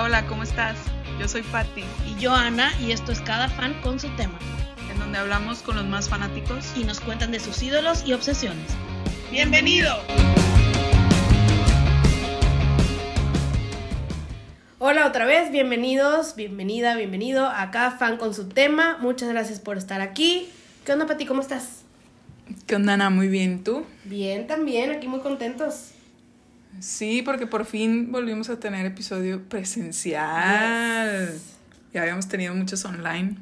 Hola, hola, ¿cómo estás? Yo soy Patti, Y yo, Ana, y esto es Cada Fan con su tema. en donde hablamos con los más fanáticos. Y nos cuentan de sus ídolos y obsesiones. ¡Bienvenido! Hola otra vez, bienvenidos, bienvenida, bienvenido a Cada Fan con su tema. Muchas gracias por estar aquí. ¿Qué onda, Pati? ¿Cómo estás? ¿Qué onda, Ana? Muy bien, ¿tú? Bien, también, aquí muy contentos. Sí, porque por fin volvimos a tener episodio presencial. Ya habíamos tenido muchos online.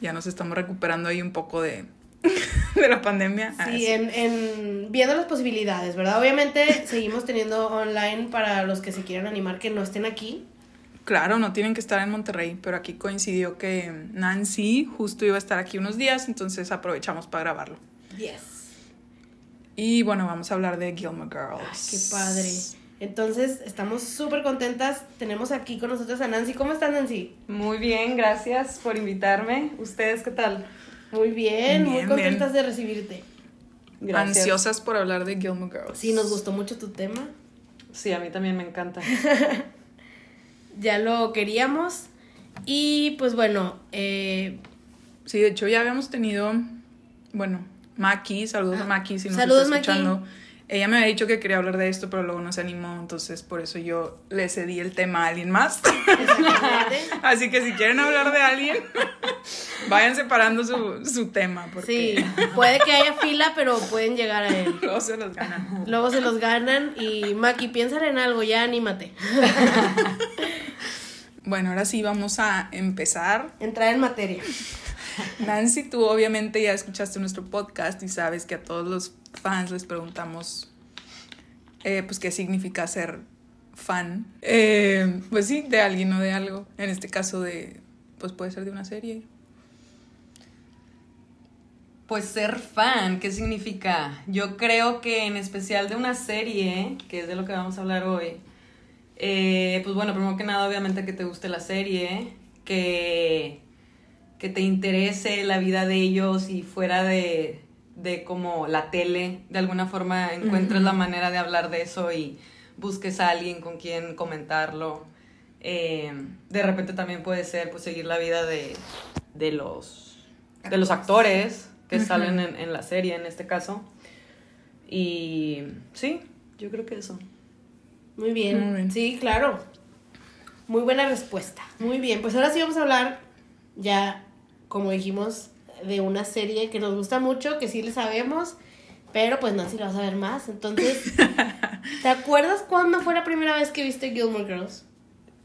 Ya nos estamos recuperando ahí un poco de, de la pandemia. Ah, Sí, en, en viendo las posibilidades, ¿verdad? Obviamente seguimos teniendo online para los que se quieran animar que no estén aquí. Claro, no tienen que estar en Monterrey, pero aquí coincidió que Nancy justo iba a estar aquí unos días, entonces aprovechamos para grabarlo. Yes. Y bueno, vamos a hablar de Gilmore Girls. Ay, qué padre. Entonces, estamos súper contentas. Tenemos aquí con nosotros a Nancy. ¿Cómo estás, Nancy? Muy bien, gracias por invitarme. ¿Ustedes qué tal? Muy bien, muy contentas bien. de recibirte. Gracias. Ansiosas por hablar de Gilmore Girls. Sí, nos gustó mucho tu tema. Sí, a mí también me encanta. ya lo queríamos. Y pues bueno, eh, Sí, de hecho ya habíamos tenido, bueno, Maki, saludos a Maki si nos Saludos, está Maki. escuchando. Ella me había dicho que quería hablar de esto, pero luego no se animó, entonces por eso yo le cedí el tema a alguien más. Así que si quieren hablar de alguien, vayan separando su, su tema, porque sí, puede que haya fila, pero pueden llegar a él. luego se los ganan. Luego se los ganan y Maki, piénsale en algo, ya anímate. Bueno, ahora sí vamos a empezar. Entrar en materia. Nancy, tú obviamente ya escuchaste nuestro podcast y sabes que a todos los fans les preguntamos, eh, pues, qué significa ser fan. Eh, pues sí, de alguien o de algo. En este caso de, pues puede ser de una serie. Pues ser fan, ¿qué significa? Yo creo que en especial de una serie, que es de lo que vamos a hablar hoy, eh, pues bueno, primero que nada, obviamente que te guste la serie, que, que te interese la vida de ellos y fuera de, de como la tele, de alguna forma encuentres la manera de hablar de eso y busques a alguien con quien comentarlo. Eh, de repente también puede ser pues seguir la vida de, de los de los actores que salen en, en la serie en este caso. Y sí, yo creo que eso. Muy bien. Muy bien. Sí, claro. Muy buena respuesta. Muy bien. Pues ahora sí vamos a hablar ya, como dijimos, de una serie que nos gusta mucho, que sí le sabemos, pero pues Nancy lo va a saber más. Entonces, ¿te acuerdas cuándo fue la primera vez que viste Gilmore Girls?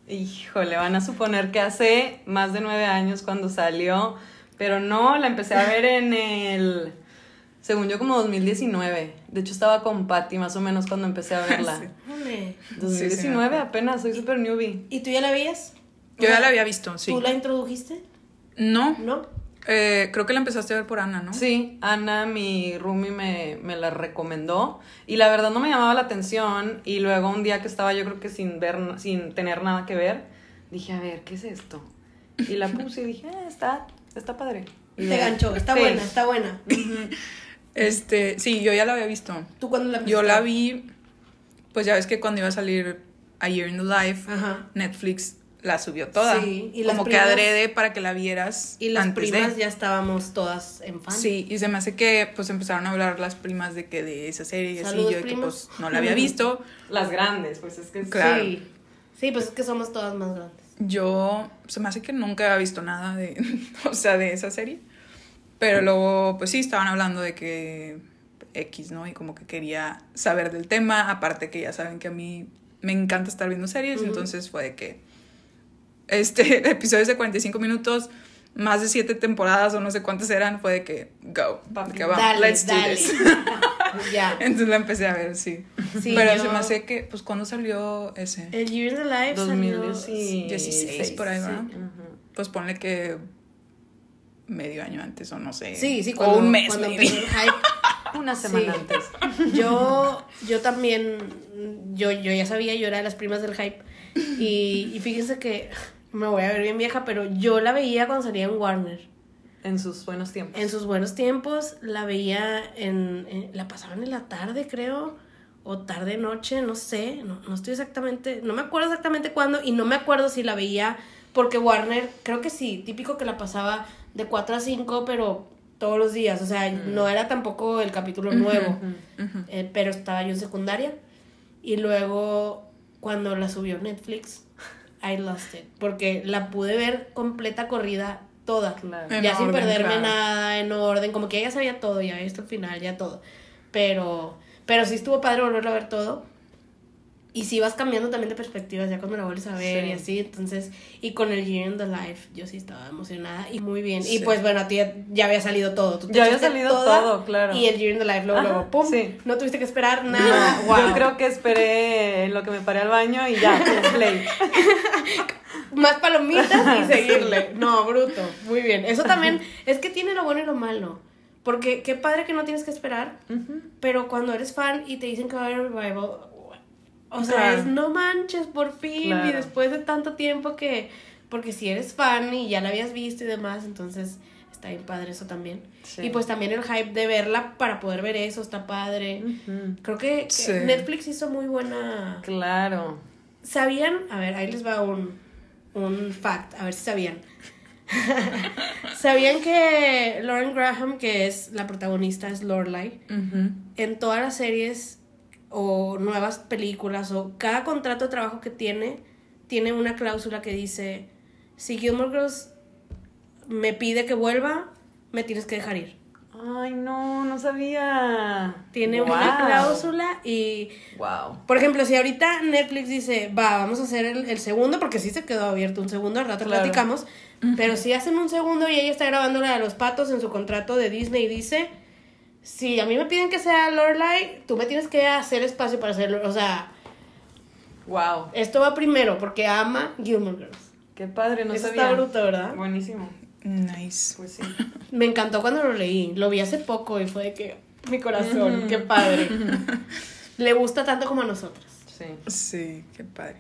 Híjole, van a suponer que hace más de nueve años cuando salió, pero no, la empecé a ver en el, según yo, como 2019. De hecho, estaba con Patty más o menos cuando empecé a verla. Sí. Ole. 2019 Sí, sí, apenas, soy súper newbie. ¿Y tú ya la veías? Yo ya la había visto, sí. ¿Tú la introdujiste? No, ¿No? eh, creo que la empezaste a ver por Ana, ¿no? Sí, Ana, mi roomie, me, me la recomendó y la verdad no me llamaba la atención y luego un día que estaba yo creo que sin ver, sin tener nada que ver, dije, a ver, ¿qué es esto? Y la puse y dije, "Ah, está, está padre. Y Te ganchó. Está Sí. buena, está buena. Este, sí, yo ya la había visto. ¿Tú cuándo la Yo viste? la vi, pues ya ves que cuando iba a salir A Year in the Life, Ajá. Netflix la subió toda. Sí, y como primas- que adrede para que la vieras Y las antes primas de. ya estábamos todas en fan. Sí, y se me hace que pues empezaron a hablar las primas de que de esa serie y así, yo de que pues no la había visto. Las grandes, pues es que Claro. Sí. Sí, pues es que somos todas más grandes. Yo se me hace que nunca había visto nada de, o sea, de esa serie. Pero luego, pues sí, estaban hablando de que X, ¿no? Y como que quería saber del tema, aparte que ya saben que a mí me encanta estar viendo series, entonces fue de que este episodios de 45 minutos, más de siete temporadas o no sé cuántas eran, fue de que go, de que va, Dale, let's do this. ya. Entonces la empecé a ver, sí. Sí, Pero yo- se me hace que, pues, ¿cuándo salió ese? El Year in the Life salió- 2016. 16 por ahí, ¿verdad? Ujú. Pues ponle que medio año antes o no sé. Sí, sí, o cuando, un mes, cuando maybe. hype. Una Sí. semana antes. Yo, yo también, yo, yo ya sabía, yo era de las primas del hype. Y, y fíjense que me voy a ver bien vieja, pero yo la veía cuando salía en Warner. En sus buenos tiempos. En sus buenos tiempos la veía en, en- la pasaban en la tarde, creo, o tarde noche, no sé, no, no estoy exactamente, no me acuerdo exactamente cuándo y no me acuerdo si la veía porque Warner, creo que sí, típico que la pasaba de 4 a 5, pero todos los días, o sea, no era tampoco el capítulo nuevo, eh, pero estaba yo en secundaria y luego cuando la subió Netflix, I lost it, porque la pude ver completa corrida toda, Claro. En ya sin orden, perderme claro. nada, en orden, como que ya sabía todo, ya esto al final, ya todo. Pero, pero sí estuvo padre volverlo a ver todo. Y sí vas cambiando también de perspectivas ya cuando la vuelves a ver Sí. y así, entonces, y con el Year in the Life, yo sí estaba emocionada y muy bien. Y pues bueno, a ti ya, ya había salido todo. Tú te Ya había salido toda, todo, claro. Y el Year in the Life luego, Ajá, luego, pum, sí. no tuviste que esperar nada. No, wow. Yo creo que esperé en lo que me paré al baño y ya, play. Más palomitas y seguirle. No, bruto. Muy bien. Eso también es que tiene lo bueno y lo malo. Porque qué padre que no tienes que esperar. Pero cuando eres fan y te dicen que va a haber un revival, o sea, Claro. es no manches, por fin. Y después de tanto tiempo que. Porque si eres fan y ya la habías visto y demás, entonces está bien padre eso también. Sí. Y pues también el hype de verla para poder ver eso está padre. Creo que, que Sí. Netflix hizo muy buena. Claro. ¿Sabían? A ver, ahí les va un, un fact, a ver si sabían. ¿Sabían que Lauren Graham, que es la protagonista, es Lorelai? En todas las series o nuevas películas o cada contrato de trabajo que tiene, tiene una cláusula que dice, si Gilmore Girls me pide que vuelva, me tienes que dejar ir. Ay, no, no sabía. Tiene Wow. una cláusula y Wow. Por ejemplo, si ahorita Netflix dice, va, vamos a hacer el, el segundo, porque sí se quedó abierto un segundo, al rato Claro. platicamos, pero si hacen un segundo y ella está grabando la de los patos en su contrato de Disney y dice, si a mí me piden que sea Lorelai, tú me tienes que hacer espacio para hacerlo. O sea, Wow. esto va primero, porque ama Gilmore Girls. Qué padre, no Eso sabía. está bruto, ¿verdad? Buenísimo. Nice. Pues sí. Me encantó cuando lo leí, lo vi hace poco y fue de que, mi corazón, qué padre. Le gusta tanto como a nosotros. Sí. Sí, qué padre.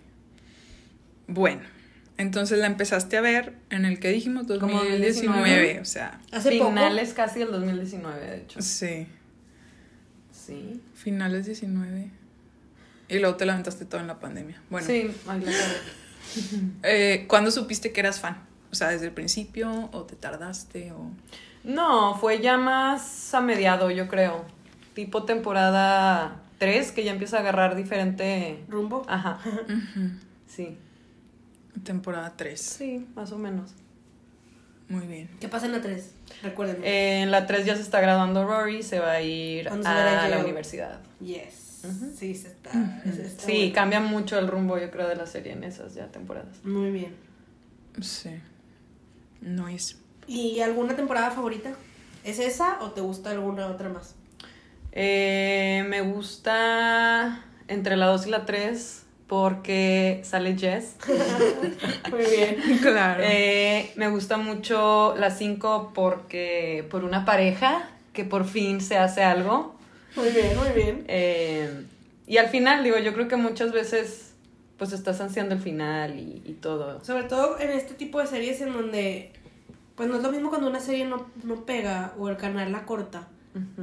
Bueno, entonces la empezaste a ver en el que dijimos Como 2019, 2019. o sea, Hace Finales casi del 2019, de hecho. sí, Sí. finales 19. Y luego te lamentaste todo en la pandemia. Bueno, Sí, eh, ¿cuándo supiste que eras fan? O sea, ¿desde el principio o te tardaste o...? No, fue ya más a mediado, yo creo. Tipo temporada 3, que ya empieza a agarrar diferente. poco. Rumbo. Ajá. Ujú. Sí. Temporada 3. Sí, más o menos. Muy bien. ¿Qué pasa en la 3? Recuérdenme. Eh, en la 3 ya se está graduando Rory, se va a ir ¿Cuándo se va a la universidad. Yes. Sí, se está. se está Sí, bueno. cambia mucho el rumbo, yo creo, de la serie en esas ya temporadas. Muy bien. Sí. Nice. ¿Y alguna temporada favorita? ¿Es esa o te gusta alguna otra más? Eh, me gusta entre la 2 y la 3 porque sale Jess. Muy bien. Claro. Eh, me gusta mucho la 5 porque por una pareja que por fin se hace algo. Muy bien, muy bien. Eh, y al final, digo, yo creo que muchas veces pues estás ansiando el final y, y todo. Sobre todo en este tipo de series en donde, pues no es lo mismo cuando una serie no, no pega o el canal la corta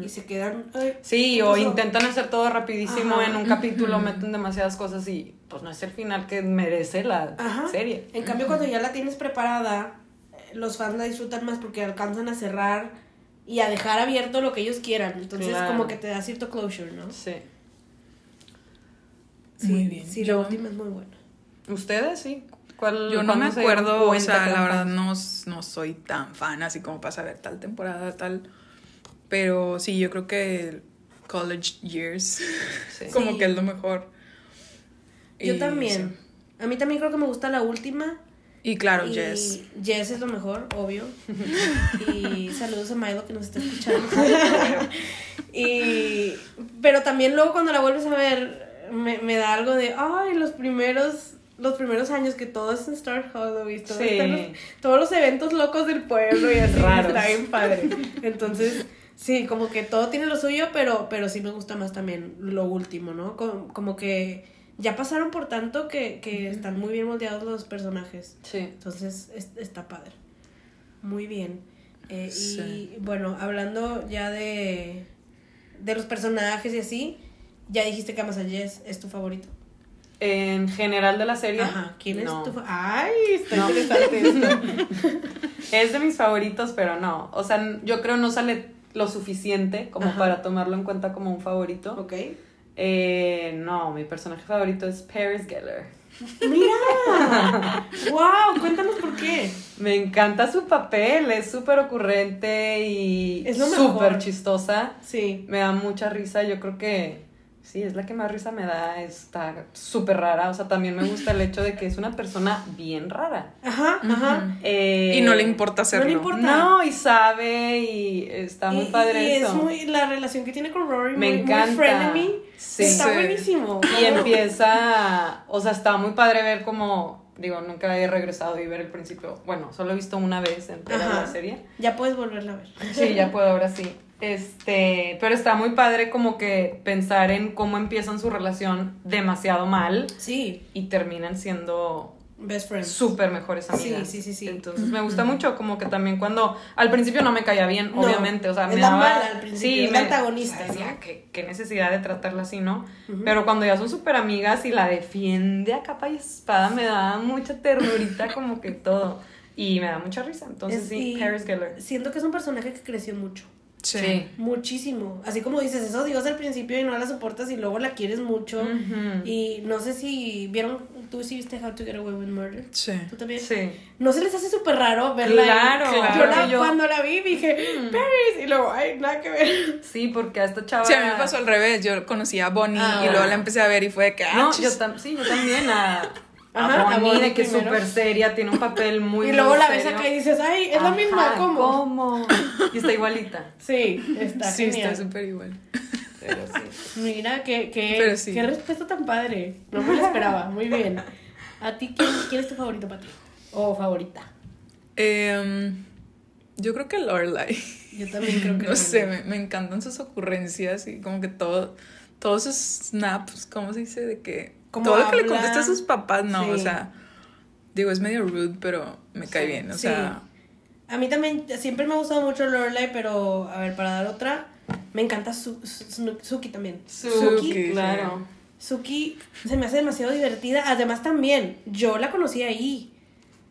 y se quedan. "Ay, Sí, ¿qué o pasó?". intentan hacer todo rapidísimo Ajá. en un capítulo, meten demasiadas cosas y pues no es el final que merece la Ajá. serie. En cambio, cuando ya la tienes preparada, eh, los fans la disfrutan más porque alcanzan a cerrar y a dejar abierto lo que ellos quieran. Entonces, Claro. como que te da cierto closure, ¿no? Sí. Sí, Muy bien. Sí, la última es muy buena. ¿Ustedes sí? ¿Cuál, Yo no me acuerdo, o sea, la verdad no, no soy tan fan así como para saber tal temporada, tal. Pero sí, yo creo que College Years Sí. como Sí. que es lo mejor. Yo Y también. A mí también creo que me gusta la última. Y claro, y Jess. Jess es lo mejor, obvio. y saludos a Milo que nos está escuchando. y, pero también luego cuando la vuelves a ver, me, me da algo de, ay, los primeros... Los primeros años que todo es en Star Hollow y todo Sí. los- todos los eventos locos del pueblo y así está bien padre. Entonces, sí, como que todo tiene lo suyo, pero, pero sí me gusta más también lo último, ¿no? Como, como que ya pasaron por tanto que, que están muy bien moldeados los personajes. Sí. Entonces, es- está padre. Muy bien. Eh, Sí. Y bueno, hablando ya de, de los personajes y así, ya dijiste que amas a Jess, ¿es tu favorito? En general de la serie. Ajá, ¿quién es tu Ay, está No. interesante esto. Es de mis favoritos, pero no. O sea, yo creo no sale lo suficiente como Ajá. para tomarlo en cuenta como un favorito. ok. Eh, no, mi personaje favorito es Paris Geller. ¡Mira! ¡Wow! Cuéntanos por qué. Me encanta su papel, es súper ocurrente y súper chistosa. Sí. Me da mucha risa, yo creo que sí, es la que más risa me da, está súper rara. O sea, también me gusta el hecho de que es una persona bien rara. Ajá, ajá. Eh, Y no le importa hacerlo. no le importa. No, y sabe y está muy Y- padre y eso. es muy la relación que tiene con Rory Me muy, encanta. muy frenemy Sí. está Sí. buenísimo Y empieza, o sea, está muy padre ver como, digo, nunca he regresado y ver el principio. Bueno, solo he visto una vez entera Ajá. la serie. ya puedes volverla a ver Sí, ya puedo, ahora sí. Este, pero está muy padre como que pensar en cómo empiezan su relación demasiado mal sí y terminan siendo best friends súper mejores Sí, amigas. sí, sí, sí. Entonces me gusta mucho como que también cuando al principio no me caía bien, No, obviamente, o sea, me la daba- mala al principio, sí, es me- antagonista, decía, ¿no? ¿qué, qué necesidad de tratarla así, ¿no? Pero cuando ya son súper amigas y la defiende a capa y espada, me da mucha ternurita como que todo. Y me da mucha risa. Entonces Es- sí, Paris Geller. siento que es un personaje que creció mucho Sí. muchísimo así como dices es odiosa al principio y no la soportas y luego la quieres mucho y no sé si vieron tú sí viste How to Get Away with Murder Sí. tú también Sí. no se les hace súper raro verla? Claro, yo, la- Yo- cuando la vi dije Paris y luego ay nada que ver Sí, porque a esta chava. Sí, a mí me pasó al revés. Yo conocí a Bonnie Ah. y luego la empecé a ver y fue de que. ah, No, yo sí, yo también a Ajá, a Bonnie, de que es súper seria, tiene un papel muy y luego la ves acá y dices ay es la Ajá, misma ¿cómo? ¿Cómo? Y está igualita. sí está Sí, genial está súper igual. Pero sí. mira qué qué, sí. qué respuesta tan padre no me lo esperaba muy bien a ti quién, quién es tu favorito para ti o favorita Em, yo creo que Lorelai. yo también creo que No sé, me, me encantan sus ocurrencias y como que todo, todos sus snaps, ¿cómo se dice? De que Cómo todo lo que le contesta a sus papás, no, o sea, digo, es medio rude, pero me cae Sí. bien, o Sí. sea, A mí también siempre me ha gustado mucho Lorelai, pero a ver, para dar otra, me encanta Su- Su- Suki también. Suki, claro. Suki se me hace demasiado divertida. Además también, yo la conocí ahí.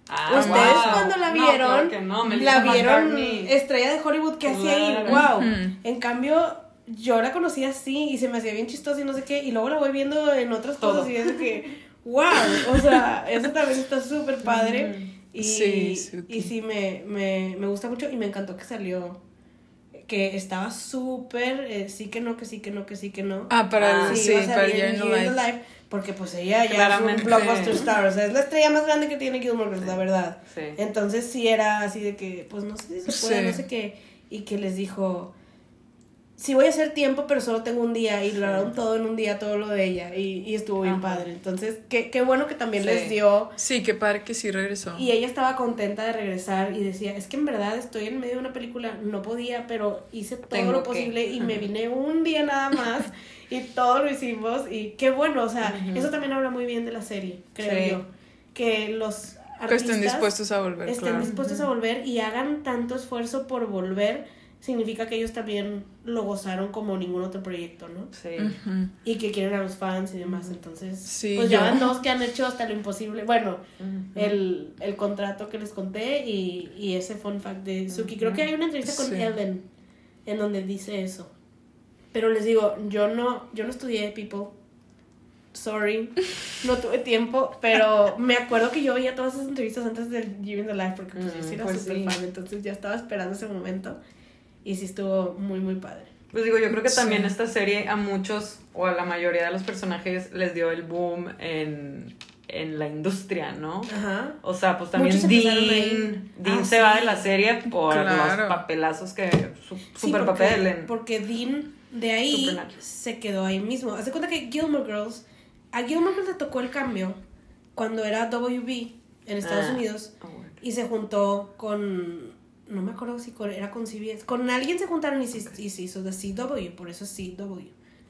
Ah, Ustedes wow. cuando la No, vieron, claro que no, la vieron McCartney. estrella de Hollywood que hacía ahí, Claro. wow. En cambio, yo la conocí así y se me hacía bien chistosa y no sé qué, y luego la voy viendo en otras Todo. cosas y es de que, wow, o sea, eso también está súper padre. Y Sí, Suki. y sí, me, me, me gusta mucho y me encantó que salió, que estaba súper, eh, sí que no, que sí que no, que sí que no. Ah, para Ah, Sí, sí, para Year in the Life. Life, porque pues ella ya Claramente. es un blockbuster star, o sea, es la estrella más grande que tiene Gilmore Girls, la verdad. Sí. Entonces sí era así de que, pues no sé si se puede, Sí. no sé qué, y que les dijo, sí voy a hacer tiempo, pero solo tengo un día, y lograron todo en un día, todo lo de ella, y, y estuvo bien Ajá. padre. Entonces, qué, qué bueno que también Sí. les dio, Sí, qué padre que sí regresó. y ella estaba contenta de regresar, y decía, es que en verdad estoy en medio de una película, no podía, pero hice todo Tengo lo que". posible, y me vine un día nada más, y todo lo hicimos, y qué bueno, o sea, eso también habla muy bien de la serie, creo Sí. yo, que los que estén artistas dispuestos a volver, estén claro. dispuestos a volver y hagan tanto esfuerzo por volver, significa que ellos también lo gozaron como ningún otro proyecto, ¿no? Sí. Y que quieren a los fans y demás, entonces, Sí, pues ya van dos que han hecho hasta lo imposible, bueno, el, el contrato que les conté y, y ese fun fact de Suki, creo que hay una entrevista con Sí. Ellen en donde dice eso, pero les digo, yo no, yo no estudié People, sorry, no tuve tiempo, pero me acuerdo que yo veía todas esas entrevistas antes del Giving the Life porque pues yo Mm, sí era pues súper sí. fan, entonces ya estaba esperando ese momento y sí estuvo muy muy padre. Pues digo, yo creo que también Sí. esta serie a muchos o a la mayoría de los personajes les dio el boom en, en la industria, ¿no? Ajá. O sea, pues también Muchos Dean. Dean Ah, se va de la serie por Claro. los papelazos que su, Sí, super porque, papel en porque Dean de ahí se quedó ahí mismo. Haz de cuenta que Gilmore Girls, a Gilmore Girls le tocó el cambio cuando era WB en Estados Ah. Unidos Oh, bueno. y se juntó con no me acuerdo si con- era con CBS con alguien se juntaron y se, y se hizo de CW por eso es CW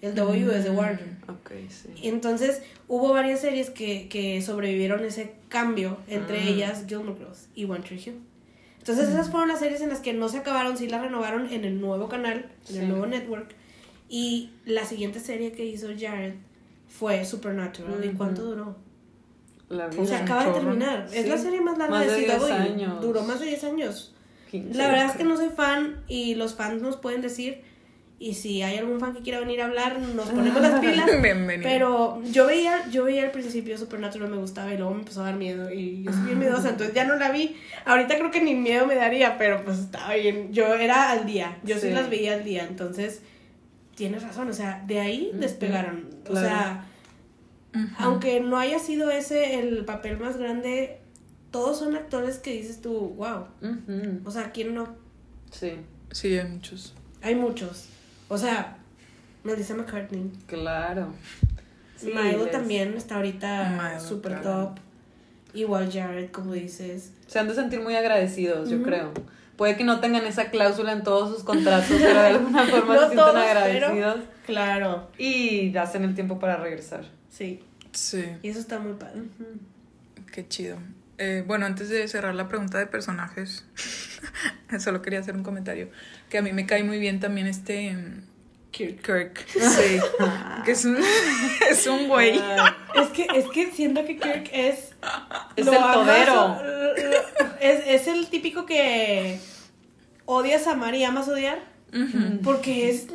el W es de Warner Ok, sí. y entonces hubo varias series que, que sobrevivieron ese cambio entre Mm. ellas Gilmore Girls y One Tree Hill entonces esas fueron las series en las que no se acabaron sí las renovaron en el nuevo canal en Sí. el nuevo network Y la siguiente serie que hizo Jared fue Supernatural. ¿Y cuánto duró? La O vida. sea, acaba de terminar. Es la serie más larga Más de de CW. 10 años. Duró más de 10 años. 15. La verdad es que no soy fan y los fans nos pueden decir. Y si hay algún fan que quiera venir a hablar, nos ponemos las pilas. Bienvenido. Pero yo veía, yo veía al principio Supernatural me gustaba y luego me empezó a dar miedo y yo soy bien miedosa, entonces ya no la vi. Ahorita creo que ni miedo me daría, pero pues estaba bien. Yo era al día, yo sí, Sí. las veía al día, entonces tienes razón, o sea, de ahí despegaron. O claro. sea, aunque no haya sido ese el papel más grande, todos son actores que dices tú, wow. O sea, ¿quién no? Sí, Sí, hay muchos. Hay muchos. O sea, Melissa McCartney. claro. Sí, Milo también está ahorita Milo, super claro. top. Igual Jared, como dices. Se han de sentir muy agradecidos, yo creo. Puede que no tengan esa cláusula en todos sus contratos, pero de alguna forma No se sienten todos, agradecidos Claro, y hacen el tiempo para regresar. sí. Sí, Y eso está muy padre. qué chido. Eh, bueno, antes de cerrar la pregunta de personajes, solo quería hacer un comentario. Que a mí me cae muy bien también este mm, Kirk. Kirk. Sí. que es un, es un güey. Ay, Es que, es que siento que Kirk es. Es lo el todero. Es, es el típico que odias amar y amas odiar. Porque es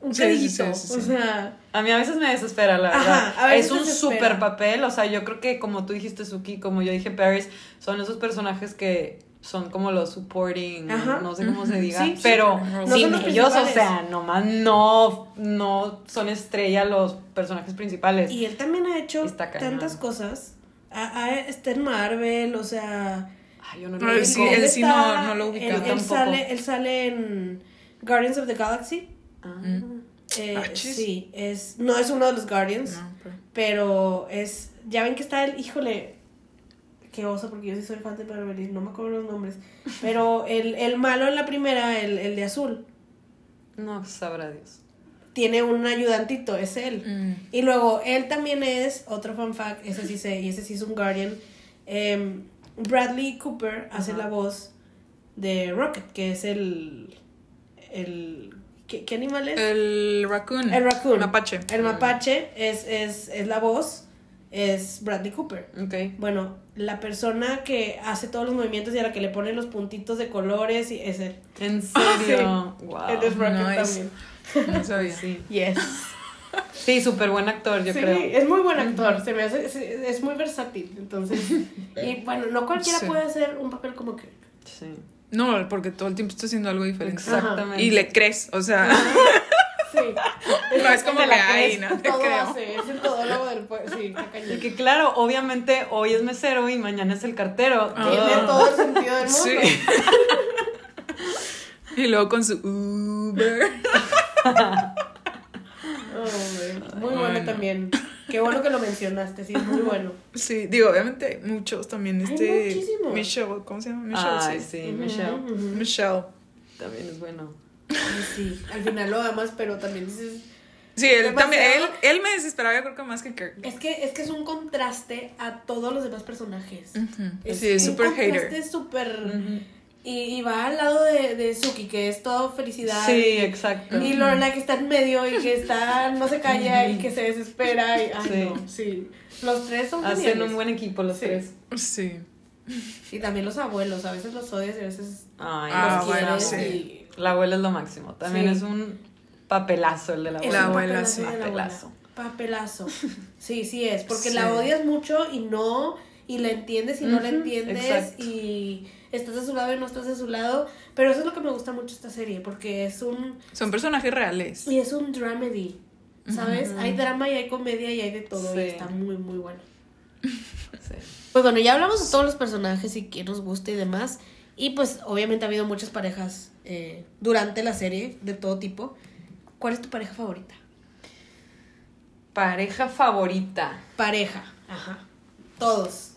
un Sí, sí, sí, sí, O sí. sea. A mí a veces me desespera, la Ajá, verdad. a es un super papel, o sea, yo creo que como tú dijiste Suki, como yo dije Paris, son esos personajes que son como los supporting, Ajá. no sé cómo se diga, Sí, sí, pero no sin ellos, o sea, nomás no, no son estrella los personajes principales. Y él también ha hecho tantas cosas. Ha- ha- está en Marvel, o sea. Ay, yo no lo él sí, él sí no- está- no lo ubica. Él, él Tampoco. sale, él sale en Guardians of the Galaxy. Ah. Eh, Ah, sí, es, no es uno de los Guardians, No, pero- pero es, ya ven que está el, híjole, qué oso, porque yo sí soy fan de Marvel y no me acuerdo los nombres, pero el, el malo en la primera, el, el de azul, No sabrá Dios. tiene un ayudantito, es él. Mm. Y luego, él también es, otro fun fact, ese sí sé, y ese sí es un Guardian, em, Bradley Cooper hace la voz de Rocket, que es el, el, ¿qué, qué animal es? El raccoon. El raccoon. Mapache. El mapache es, es, es la voz, es Bradley Cooper. Ok. Bueno, la persona que hace todos los movimientos y a la que le pone los puntitos de colores y es él. ¿En serio? Wow. Él es nice. también. No sabía. Sí, Yes. sí súper buen actor, yo sí, creo. es muy buen actor, se me hace, es, es muy versátil, entonces. y bueno, no cualquiera Sí. puede hacer un papel como que. Sí. No, porque todo el tiempo está haciendo algo diferente. Exactamente. Y le crees, o sea. Sí. No es como que, ay, crees, no te todo creo. hace, es el todólogo del pueblo. Sí, está cañón. Y que claro, obviamente hoy es mesero y mañana es el cartero. Ah. Tiene Todo. el sentido del mundo. Sí. y luego con su Uber. Oh, muy Bueno. bueno también. Qué bueno que lo mencionaste, sí, es muy bueno. Sí, digo, obviamente muchos también. Este. muchísimos. Michelle, ¿cómo se llama? Michelle, Ay, sí. sí, Michelle. Michelle. También es bueno. Sí, al final lo amas, pero también dices. Sí, él también. Él, él me desesperaba, yo creo que más que Kirk. Es que, es que es un contraste a todos los demás personajes. Es Sí, es un super contraste hater. súper. Y, y va al lado de, de Suki, que es todo felicidad. Sí, y- exacto. Y Lorna que está en medio y que está, no se calla y que se desespera. Y, ay, Sí. no, sí. Los tres son Hacen geniales. un buen equipo los Sí. tres. Sí. Y también los abuelos, a veces los odias y a veces Ay, Ah, los bueno, quieres. sí. y- La abuela es lo máximo. También Sí. es un papelazo el de la abuela. La abuela, papelazo sí. Papelazo. Papelazo. Sí, sí es, porque Sí. la odias mucho y no, y la entiendes y no la entiendes exacto. y estás de su lado y no estás de su lado, pero eso es lo que me gusta mucho esta serie, porque es un, Son personajes reales. y es un dramedy, ¿sabes? Hay drama y hay comedia y hay de todo y está muy, muy bueno. Sí. Pues bueno, ya hablamos de todos los personajes y quién nos gusta y demás. Y pues obviamente ha habido muchas parejas eh, durante la serie de todo tipo. ¿Cuál es tu pareja favorita? Pareja favorita. Pareja, ajá. Todos.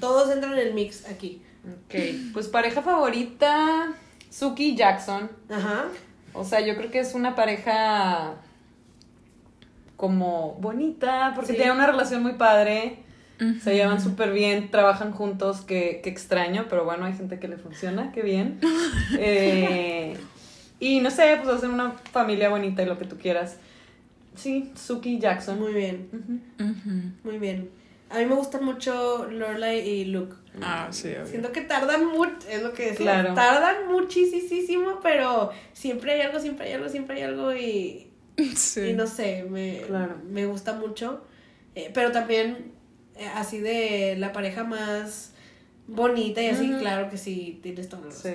Todos entran en el mix aquí. Ok. Pues pareja favorita. Suki y Jackson. Ajá. O sea, yo creo que es una pareja como bonita, porque Sí. tienen una relación muy padre, se llevan súper bien, trabajan juntos, que, que extraño, pero bueno, hay gente que le funciona, qué bien. Eh, Y no sé, pues hacen una familia bonita y lo que tú quieras. Sí, Suki y Jackson. Muy bien, muy bien. A mí me gustan mucho Lorelai y Luke. Ah, sí, obvio. Siento que tardan mucho, es lo que decía, Claro. tardan muchísimo, pero siempre hay algo, siempre hay algo, siempre hay algo y, Sí. y no sé, me, Claro. me gusta mucho. Eh, pero también eh, así de la pareja más bonita y así, claro que sí, tienes todo Sí.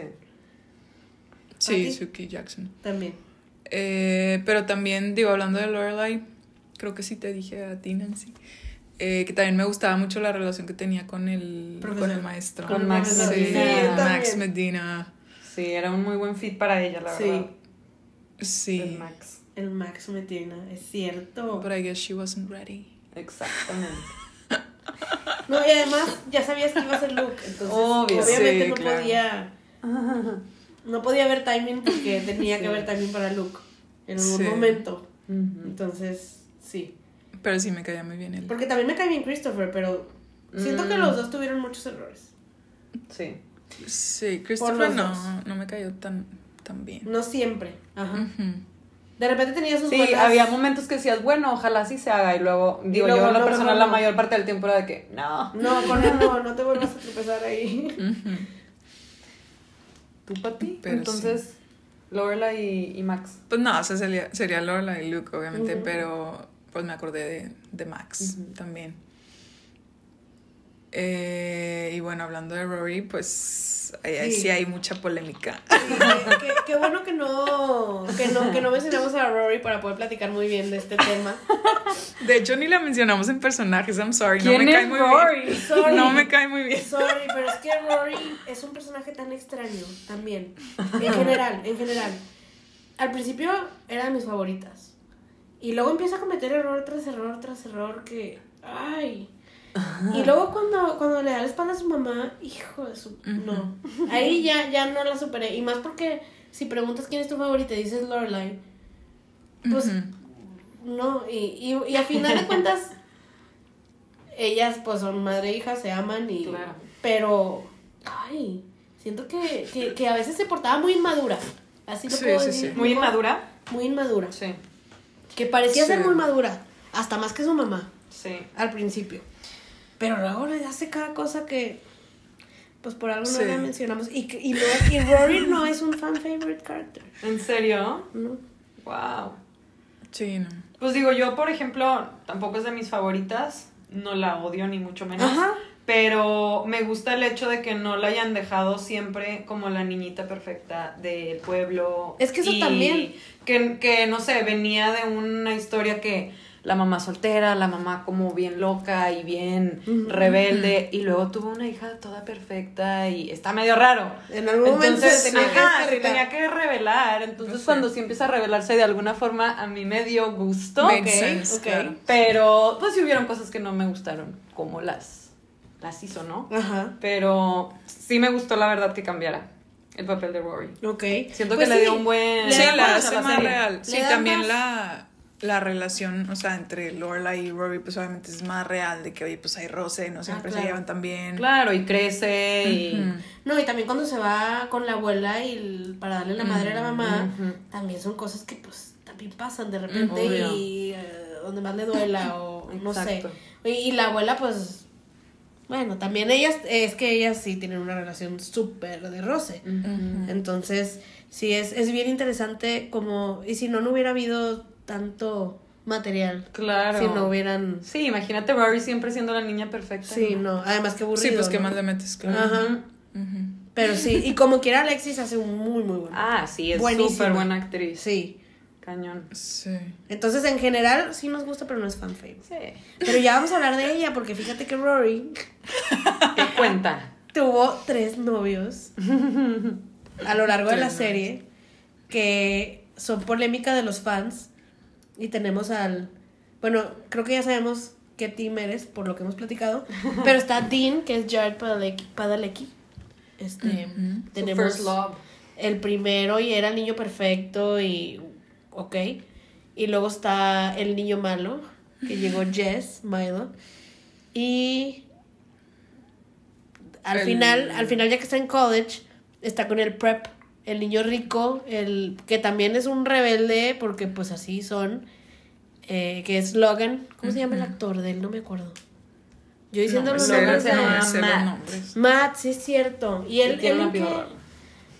Sí. Suki Jackson. También. Eh, pero también, digo, hablando de Lorelai, creo que sí te dije a ti, Nancy, eh, que también me gustaba mucho la relación que tenía con el, Profesor. con el maestro. Con Max Sí, Medina. Max. Medina. Sí, era un muy buen fit para ella, la Sí. verdad. Sí. El Max. El Max Medina, es cierto. But I guess she wasn't ready. Exactamente. No, y además ya sabías que iba a ser Luke, entonces Obvio. obviamente Sí, no claro. podía no podía haber timing porque tenía que haber timing para Luke en algún Sí. momento. Entonces, sí. Pero sí me caía muy bien él. Porque también me cae bien Christopher, pero siento que Mm. los dos tuvieron muchos errores. Sí. Sí, Christopher no, dos. no me cayó tan, tan bien. No siempre. Ajá. De repente tenía sus Sí, buenas- había momentos que decías, bueno, ojalá sí se haga. Y luego, digo, luego, yo en lo no, no, personal, no, la no. mayor parte del tiempo era de que, no. No, con él no, no te vuelvas a tropezar ahí. ¿Tú, Pati? Pero Entonces, Lorela y, y Max. Pues no, o sea, sería, sería Lorelai y Luke, obviamente, pero pues me acordé de, de Max también. Eh, y bueno, hablando de Rory, pues ahí, Sí. sí hay mucha polémica. Sí, qué, bueno que no, que no, que no mencionamos a Rory para poder platicar muy bien de este tema. De hecho, ni la mencionamos en personajes, I'm sorry, no ¿Quién me es cae muy Rory? bien. Sorry. No me cae muy bien. Sorry, pero es que Rory es un personaje tan extraño también. En general, en general. Al principio era de mis favoritas. Y luego empieza a cometer error tras error tras error que. ¡Ay! Y luego cuando, cuando le da la espalda a su mamá, hijo de su... No. Ahí ya, ya no la superé. Y más porque si preguntas quién es tu favorita y dices Lorelai, pues no. Y, y, y a final de cuentas, ellas pues son madre e hija, se aman y... Claro. Pero, ay, siento que, que, que a veces se portaba muy inmadura. Así lo Sí, puedo sí, decir. sí. Muy inmadura. Muy inmadura. Sí, Que parecía Sí. ser muy madura. Hasta más que su mamá sí. al principio. Pero luego le hace cada cosa que, pues por algo no la mencionamos. Y, que- y, luego- y Rory no es un fan favorite character. ¿En serio? ¿no? Wow. Sí, no. Pues digo, yo, por ejemplo, tampoco es de mis favoritas. No la odio, ni mucho menos. Ajá. Pero me gusta el hecho de que no la hayan dejado siempre como la niñita perfecta del pueblo. Es que eso Y también. Que, que, no sé, venía de una historia que la mamá soltera, la mamá como bien loca y bien rebelde, y luego tuvo una hija toda perfecta y está medio raro. En algún momento Entonces, se tenía que se tenía que revelar. Entonces, Pues cuando sí empieza a revelarse de alguna forma, a mí me dio gusto. Makes ok, sense, ok. claro. Pero, pues sí hubieron cosas que no me gustaron, como las, las hizo, ¿no? Ajá. Pero sí me gustó, la verdad, que cambiara el papel de Rory. Ok. Siento Pues que le dio un buen... Sí, la hace más serie. real. Sí, también más- la, la relación, o sea, entre Lorelai y Rory, pues obviamente es más real, de que, oye, pues hay roce, no siempre claro. se llevan tan bien. Claro, y crece y... No, y también cuando se va con la abuela y el- para darle la madre a la mamá, también son cosas que pues también pasan de repente Obvio. y eh, donde más le duela o no sé. Exacto. Y, y la abuela pues, bueno, también ellas, es que ellas sí tienen una relación súper de roce. Entonces, sí, es, es bien interesante como, y si no, no hubiera habido tanto material. Claro. Si no hubieran... Sí, imagínate Rory siempre siendo la niña perfecta. Sí, no, además que aburrido. Sí, pues qué ¿no? más le metes, claro. Ajá. Pero sí, y como quiera Alexis hace un muy, muy bueno. Ah, sí, es súper buena actriz. Sí. Cañón. Sí. Entonces, en general, sí nos gusta, pero no es fan favorite. Sí. Pero ya vamos a hablar de ella, porque fíjate que Rory ¿Qué cuenta? tuvo tres novios a lo largo de la serie que son polémica de los fans. Y tenemos al. Bueno, creo que ya sabemos qué team eres por lo que hemos platicado. Pero está Dean, que es Jared Padalecki. Padalecki. Este, tenemos First Love. el primero y era el niño perfecto y. Ok. Y luego está el niño malo, que llegó Jess, Milo. Y. Al El- final, al final, ya que está en college, está con el prep, el niño rico, el que también es un rebelde, porque pues así son, eh, que es Logan. ¿Cómo se llama el actor de él? No me acuerdo. Yo diciendo No, se llama los Matt. nombres. Matt, sí es cierto. Y él, él en qué,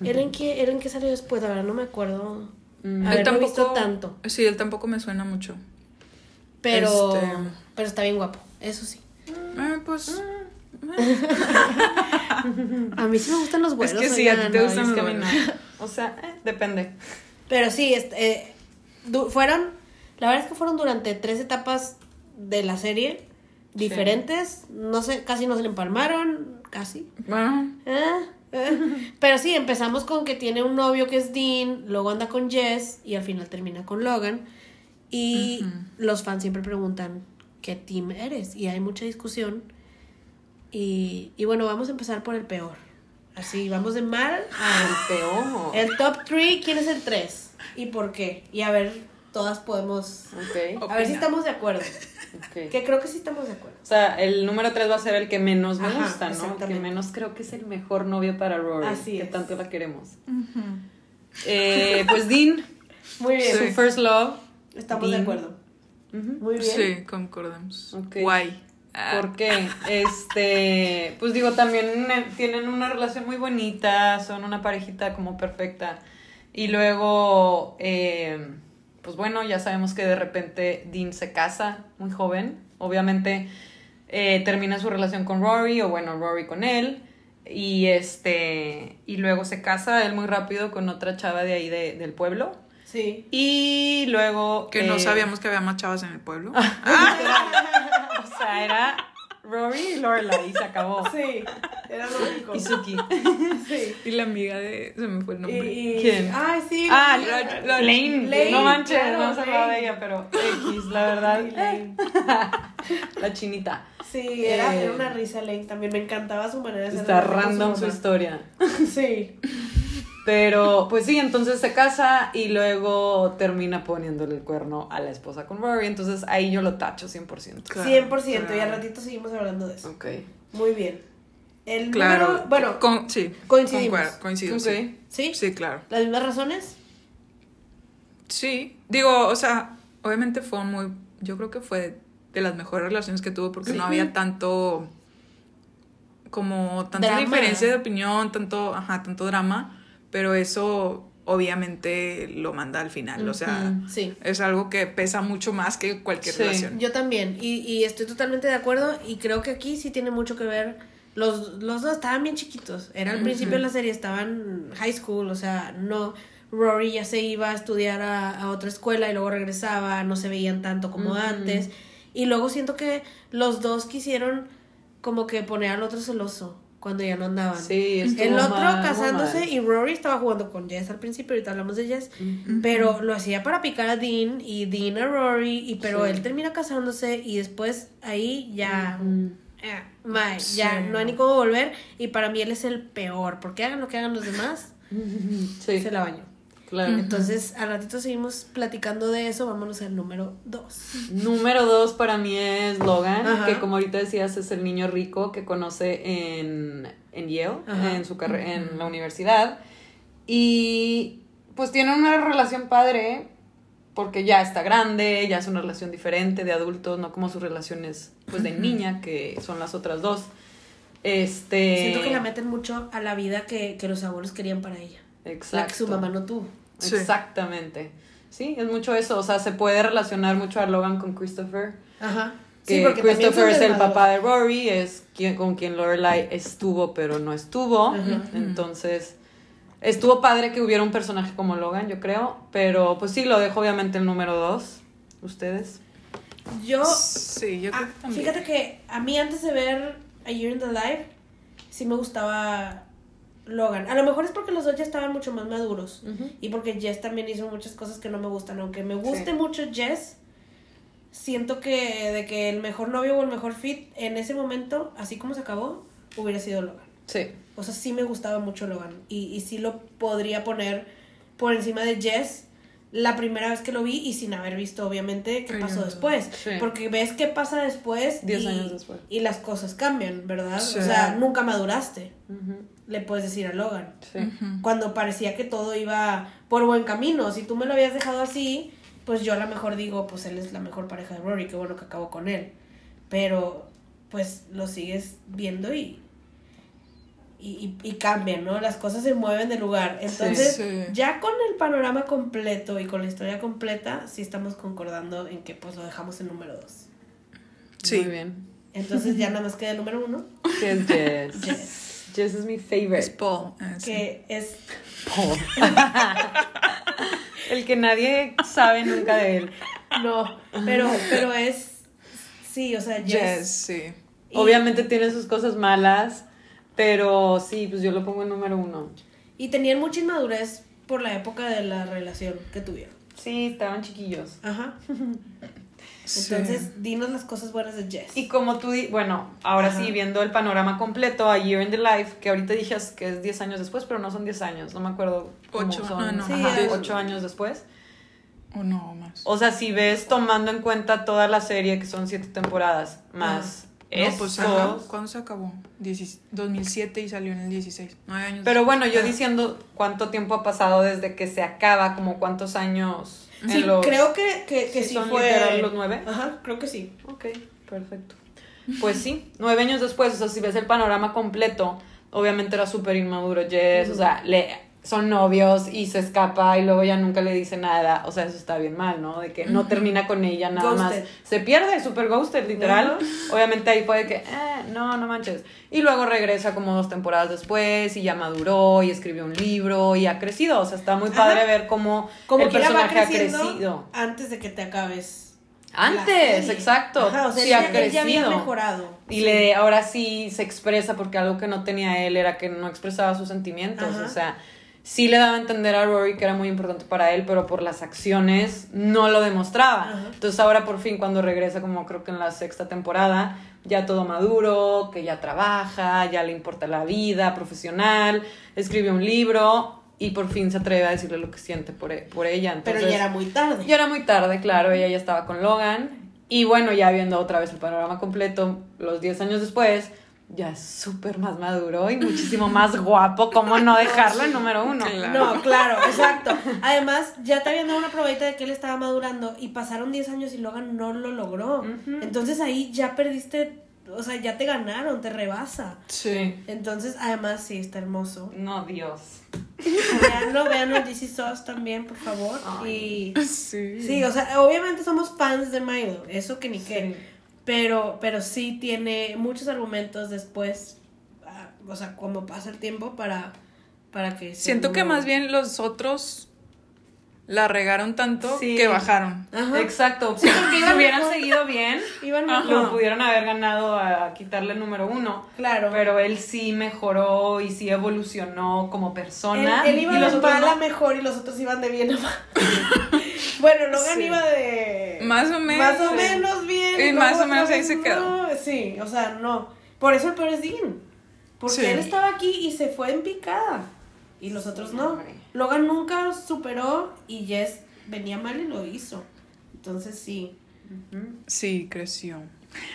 él en qué, él en qué salió después, la verdad no me acuerdo. Mm. Haberlo Él visto tanto. Sí, él tampoco me suena mucho. Pero, Este- pero está bien guapo, eso sí. Eh, pues. A mí sí me gustan los buenos. que sí, a ti oigan. te Ay, gustan es los que no. buenos. O sea, eh, depende. Pero sí, este, eh, fueron, la verdad es que fueron durante tres etapas de la serie diferentes. No sé, casi no se le empalmaron, casi. Bueno, ah. Pero sí, empezamos con que tiene un novio que es Dean, luego anda con Jess y al final termina con Logan. Y los fans siempre preguntan qué team eres y hay mucha discusión. Y, y bueno, vamos a empezar por el peor. Así, vamos de mal a El peor. el top 3, ¿quién es el 3? ¿Y por qué? Y a ver, todas podemos... A ver si estamos de acuerdo. Que creo que sí estamos de acuerdo. O sea, el número 3 va a ser el que menos me Ajá, gusta, ¿no? El que menos creo que es el mejor novio para Rory. Así que es. tanto la queremos. Eh, pues Dean, Muy bien, su first love. estamos de acuerdo. Muy bien. sí, concordamos. Ok. Guay. ¿Por qué? Este, pues digo, también tienen una relación muy bonita, son una parejita como perfecta. Y luego, eh, pues bueno, ya sabemos que de repente Dean se casa muy joven. Obviamente eh, termina su relación con Rory, o bueno, Rory con él. Y este, y luego se casa él muy rápido con otra chava de ahí de- del pueblo. Sí. Y luego. Que no eh, sabíamos que había más chavas en el pueblo. O sea, era Rory y Lorelai y se acabó. Sí, era lo único. Y Suki. Sí. y la amiga de. Se me fue el nombre. y- ¿Quién? Ay, sí. Ah, la- la- la- Lane. Lane, No manches, claro, no se hablaba de ella, pero X, la verdad. Sí, Lane. La chinita. Sí, era, Eh, era una risa Lane. También me encantaba su manera de ser. Está random su mamá. historia. Sí. Pero, pues sí, entonces se casa y luego termina poniéndole el cuerno a la esposa con Rory. Entonces ahí yo lo tacho 100%. Claro, 100%. Y al claro. ratito seguimos hablando de eso. Ok. Muy bien. El Claro. número- bueno, Con- sí. coincidimos. concuerdo, coincido, Ok. sí. ¿sí? Sí, claro. ¿Las mismas razones? Sí. Digo, o sea, obviamente fue muy. Yo creo que fue de las mejores relaciones que tuvo porque Sí. no había tanto. Como tanta Drama. diferencia de opinión, tanto, ajá, tanto drama. Pero eso obviamente lo manda al final. O sea. Sí. es algo que pesa mucho más que cualquier Sí. relación. Yo también, y, y estoy totalmente de acuerdo, y creo que aquí sí tiene mucho que ver. Los, los dos estaban bien chiquitos. Era al principio de la serie, estaban high school, o sea, no. Rory ya se iba a estudiar a, a otra escuela y luego regresaba, no se veían tanto como antes. Y luego siento que los dos quisieron como que poner al otro celoso cuando ya no andaban. Sí, El otro mal, casándose y Rory estaba jugando con Jess al principio, ahorita hablamos de Jess, pero lo hacía para picar a Dean y Dean a Rory, y pero Sí. él termina casándose y después ahí ya, eh, mae, ya no hay ni cómo volver y para mí él es el peor, porque hagan lo que hagan los demás, Sí, se la bañó. Claro. Entonces al ratito seguimos platicando de eso, vámonos al número dos. Número dos para mí es Logan, Ajá. que como ahorita decías es el niño rico que conoce en, en Yale, Ajá. en su carre- en la universidad. Y pues tienen una relación padre porque ya está grande, ya es una relación diferente de adultos, no como sus relaciones pues de niña, que son las otras dos. Este Siento que la meten mucho a la vida que, que los abuelos querían para ella, la Exacto. que su mamá no tuvo. Sí. Exactamente. Sí, es mucho eso, o sea, se puede relacionar mucho a Logan con Christopher. Ajá. que porque Christopher es el papá de Rory, es quien, con quien Lorelai estuvo pero no estuvo. Ajá. Entonces, estuvo padre que hubiera un personaje como Logan, yo creo, pero pues sí, lo dejo obviamente el número dos. ¿Ustedes? Yo Sí, yo creo Ah, que también. fíjate que a mí antes de ver A Year in the Life, sí me gustaba Logan. A lo mejor es porque los dos ya estaban mucho más maduros. Y porque Jess también hizo muchas cosas que no me gustan. Aunque me guste Sí. mucho Jess, siento que de que el mejor novio o el mejor fit en ese momento, así como se acabó, hubiera sido Logan. Sí. O sea, sí me gustaba mucho Logan. Y, y sí lo podría poner por encima de Jess. la primera vez que lo vi y sin haber visto, obviamente, qué pasó después. Sí. Porque ves qué pasa después. Diez y- años después. Y las cosas cambian, ¿verdad? Sí. O sea, nunca maduraste, le puedes decir a Logan. Sí. Cuando parecía que todo iba por buen camino. Si tú me lo habías dejado así, pues yo a lo mejor digo, pues él es la mejor pareja de Rory, qué bueno que acabó con él. Pero, pues lo sigues viendo y. Y, y, y cambian, ¿no? Las cosas se mueven de lugar. Entonces, Sí. ya con el panorama completo y con la historia completa, sí estamos concordando en que pues lo dejamos en número dos. Sí. Muy bien. Entonces ya nada más queda el número uno, ¿Qué es Jess? Jess, es mi Es favorite. Paul. eh, sí. que es Paul. El que nadie sabe nunca de él. no, pero pero es sí, o sea, Jess. Jess, sí. Y- Obviamente tiene sus cosas malas, pero sí, pues yo lo pongo en número uno. Y tenían mucha inmadurez por la época de la relación que tuvieron. Sí, estaban chiquillos. Ajá. Sí. Entonces, dinos las cosas buenas de Jess. Y como tú, bueno, ahora Ajá. sí, viendo el panorama completo, A Year in the Life, que ahorita dije que es 10 años después, pero no son 10 años, no me acuerdo. cómo Ocho, son. ah, no. Sí, Ajá, 8 años después. O no, más. O sea, si ves tomando en cuenta toda la serie, que son 7 temporadas, más no, pues estos- ajá. ¿Cuándo se acabó? Diecis- 2007 y salió en el 16. Nueve años. Pero bueno, yo diciendo cuánto tiempo ha pasado desde que se acaba, como cuántos años Sí, los- creo que, que, que ¿Sí sí fue. los nueve? Ajá, creo que sí. Ok, perfecto. Pues sí, nueve años después, o sea, si ves el panorama completo, obviamente era súper inmaduro Jess, o sea, le, son novios y se escapa y luego ya nunca le dice nada, o sea, eso está bien mal, ¿no? De que no termina con ella, nada Ghosted. más. Se pierde, súper ghosted, literal. Obviamente ahí fue de que, eh, no, no manches. Y luego regresa como dos temporadas después y ya maduró y escribió un libro y ha crecido, o sea, está muy padre Ajá. ver cómo Como el personaje ha crecido. antes de que te acabes. Antes, exacto. Ajá, o sea, sí ha ya- él ya había crecido. mejorado. Y Sí. le, ahora sí se expresa porque algo que no tenía él era que no expresaba sus sentimientos. Ajá. O sea, sí le daba a entender a Rory que era muy importante para él, pero por las acciones no lo demostraba. Ajá. Entonces ahora por fin cuando regresa, como creo que en la sexta temporada, ya todo maduro, que ya trabaja, ya le importa la vida profesional, escribe un libro y por fin se atreve a decirle lo que siente por, e- por ella. Pero ya era muy tarde. ya era muy tarde, claro, ella ya estaba con Logan. Y bueno, ya viendo otra vez el panorama completo, los 10 años después, ya es súper más maduro y muchísimo más guapo. ¿Cómo no dejarlo en número uno? Claro. No, claro, exacto. Además, ya te habían dado una probadita de que él estaba madurando y pasaron 10 años y Logan no lo logró. Entonces ahí ya perdiste, o sea, ya te ganaron, te rebasa. Sí. Entonces, además, sí, está hermoso. No, Dios. Veanlo, vean el DC Sauce también, por favor. Ay. Y Sí. sí, o sea, obviamente somos fans de Milo, eso que ni qué. Sí. Pero, pero sí tiene muchos argumentos después, ah, o sea, como pasa el tiempo para, para que... Siento que más bien los otros la regaron tanto Sí. que bajaron. Ajá. Exacto. Si hubieran seguido bien, Iban lo pudieran haber ganado a quitarle el número uno. Claro. Pero él sí mejoró y sí evolucionó como persona. él iba y los de otros mal no. a mejor y los otros iban de bien a mal. bueno, Logan Sí. iba de... Más o menos. Más o menos bien. Y más o menos ahí se quedó. Sí, o sea, no. Por eso el peor es Dean. Porque Sí. él estaba aquí y se fue en picada. Y los otros no. Logan nunca superó y Jess venía mal y lo hizo. Entonces sí. Sí, creció.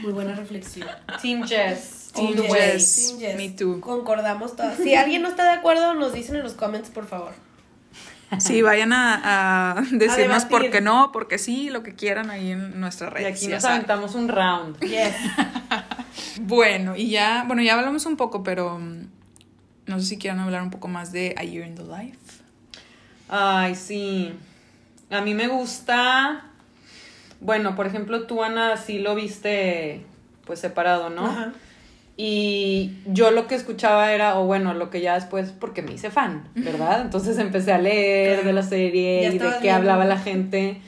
muy buena reflexión. Team Jess. Team way. Jess. Team Jess. Me too. Concordamos todas. Si alguien no está de acuerdo, nos dicen en los comments, por favor. Sí, vayan a, a decirnos debatir. por qué no, porque sí, lo que quieran ahí en nuestra Y red. aquí ya nos aventamos un round. Yes. Bueno, y ya, bueno, ya hablamos un poco, pero mm, no sé si quieran hablar un poco más de A Year in the Life. Ay, sí. A mí me gusta. Bueno, por ejemplo, tú, Ana, sí lo viste pues separado, ¿no? Ajá. Y yo lo que escuchaba era, o bueno, lo que ya después, porque me hice fan, ¿verdad? Entonces empecé a leer de la serie Ya y de qué hablaba la gente.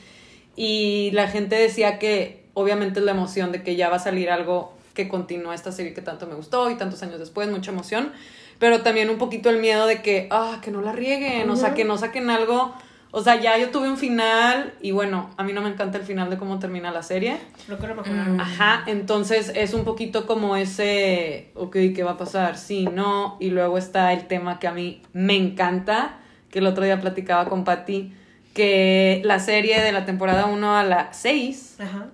Y la gente decía que obviamente es la emoción de que ya va a salir algo que continúa esta serie que tanto me gustó y tantos años después, mucha emoción. Pero también un poquito el miedo de que, ah, que no la rieguen, o sea, que no saquen algo. O sea, ya yo tuve un final y bueno, a mí no me encanta el final de cómo termina la serie. Creo que lo mejoraron. Ajá, entonces es un poquito como ese, ok, ¿qué va a pasar? Sí, no, y luego está el tema que a mí me encanta, que el otro día platicaba con Patty, que la serie de la temporada 1 a la 6 Ajá.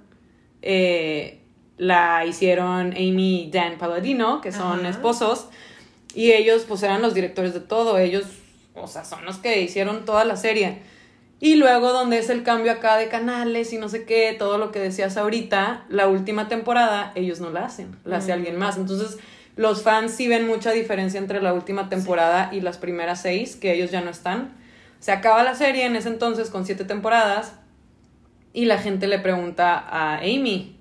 eh, la hicieron Amy y Dan Palladino, que son Ajá. esposos, y ellos pues eran los directores de todo, ellos, o sea, son los que hicieron toda la serie. Y luego donde es el cambio acá de canales y no sé qué, todo lo que decías ahorita, la última temporada ellos no la hacen, la hace Mm. alguien más. Entonces los fans sí ven mucha diferencia entre la última temporada y las primeras seis, que ellos ya no están. Se acaba la serie en ese entonces con siete temporadas y la gente le pregunta a Amy,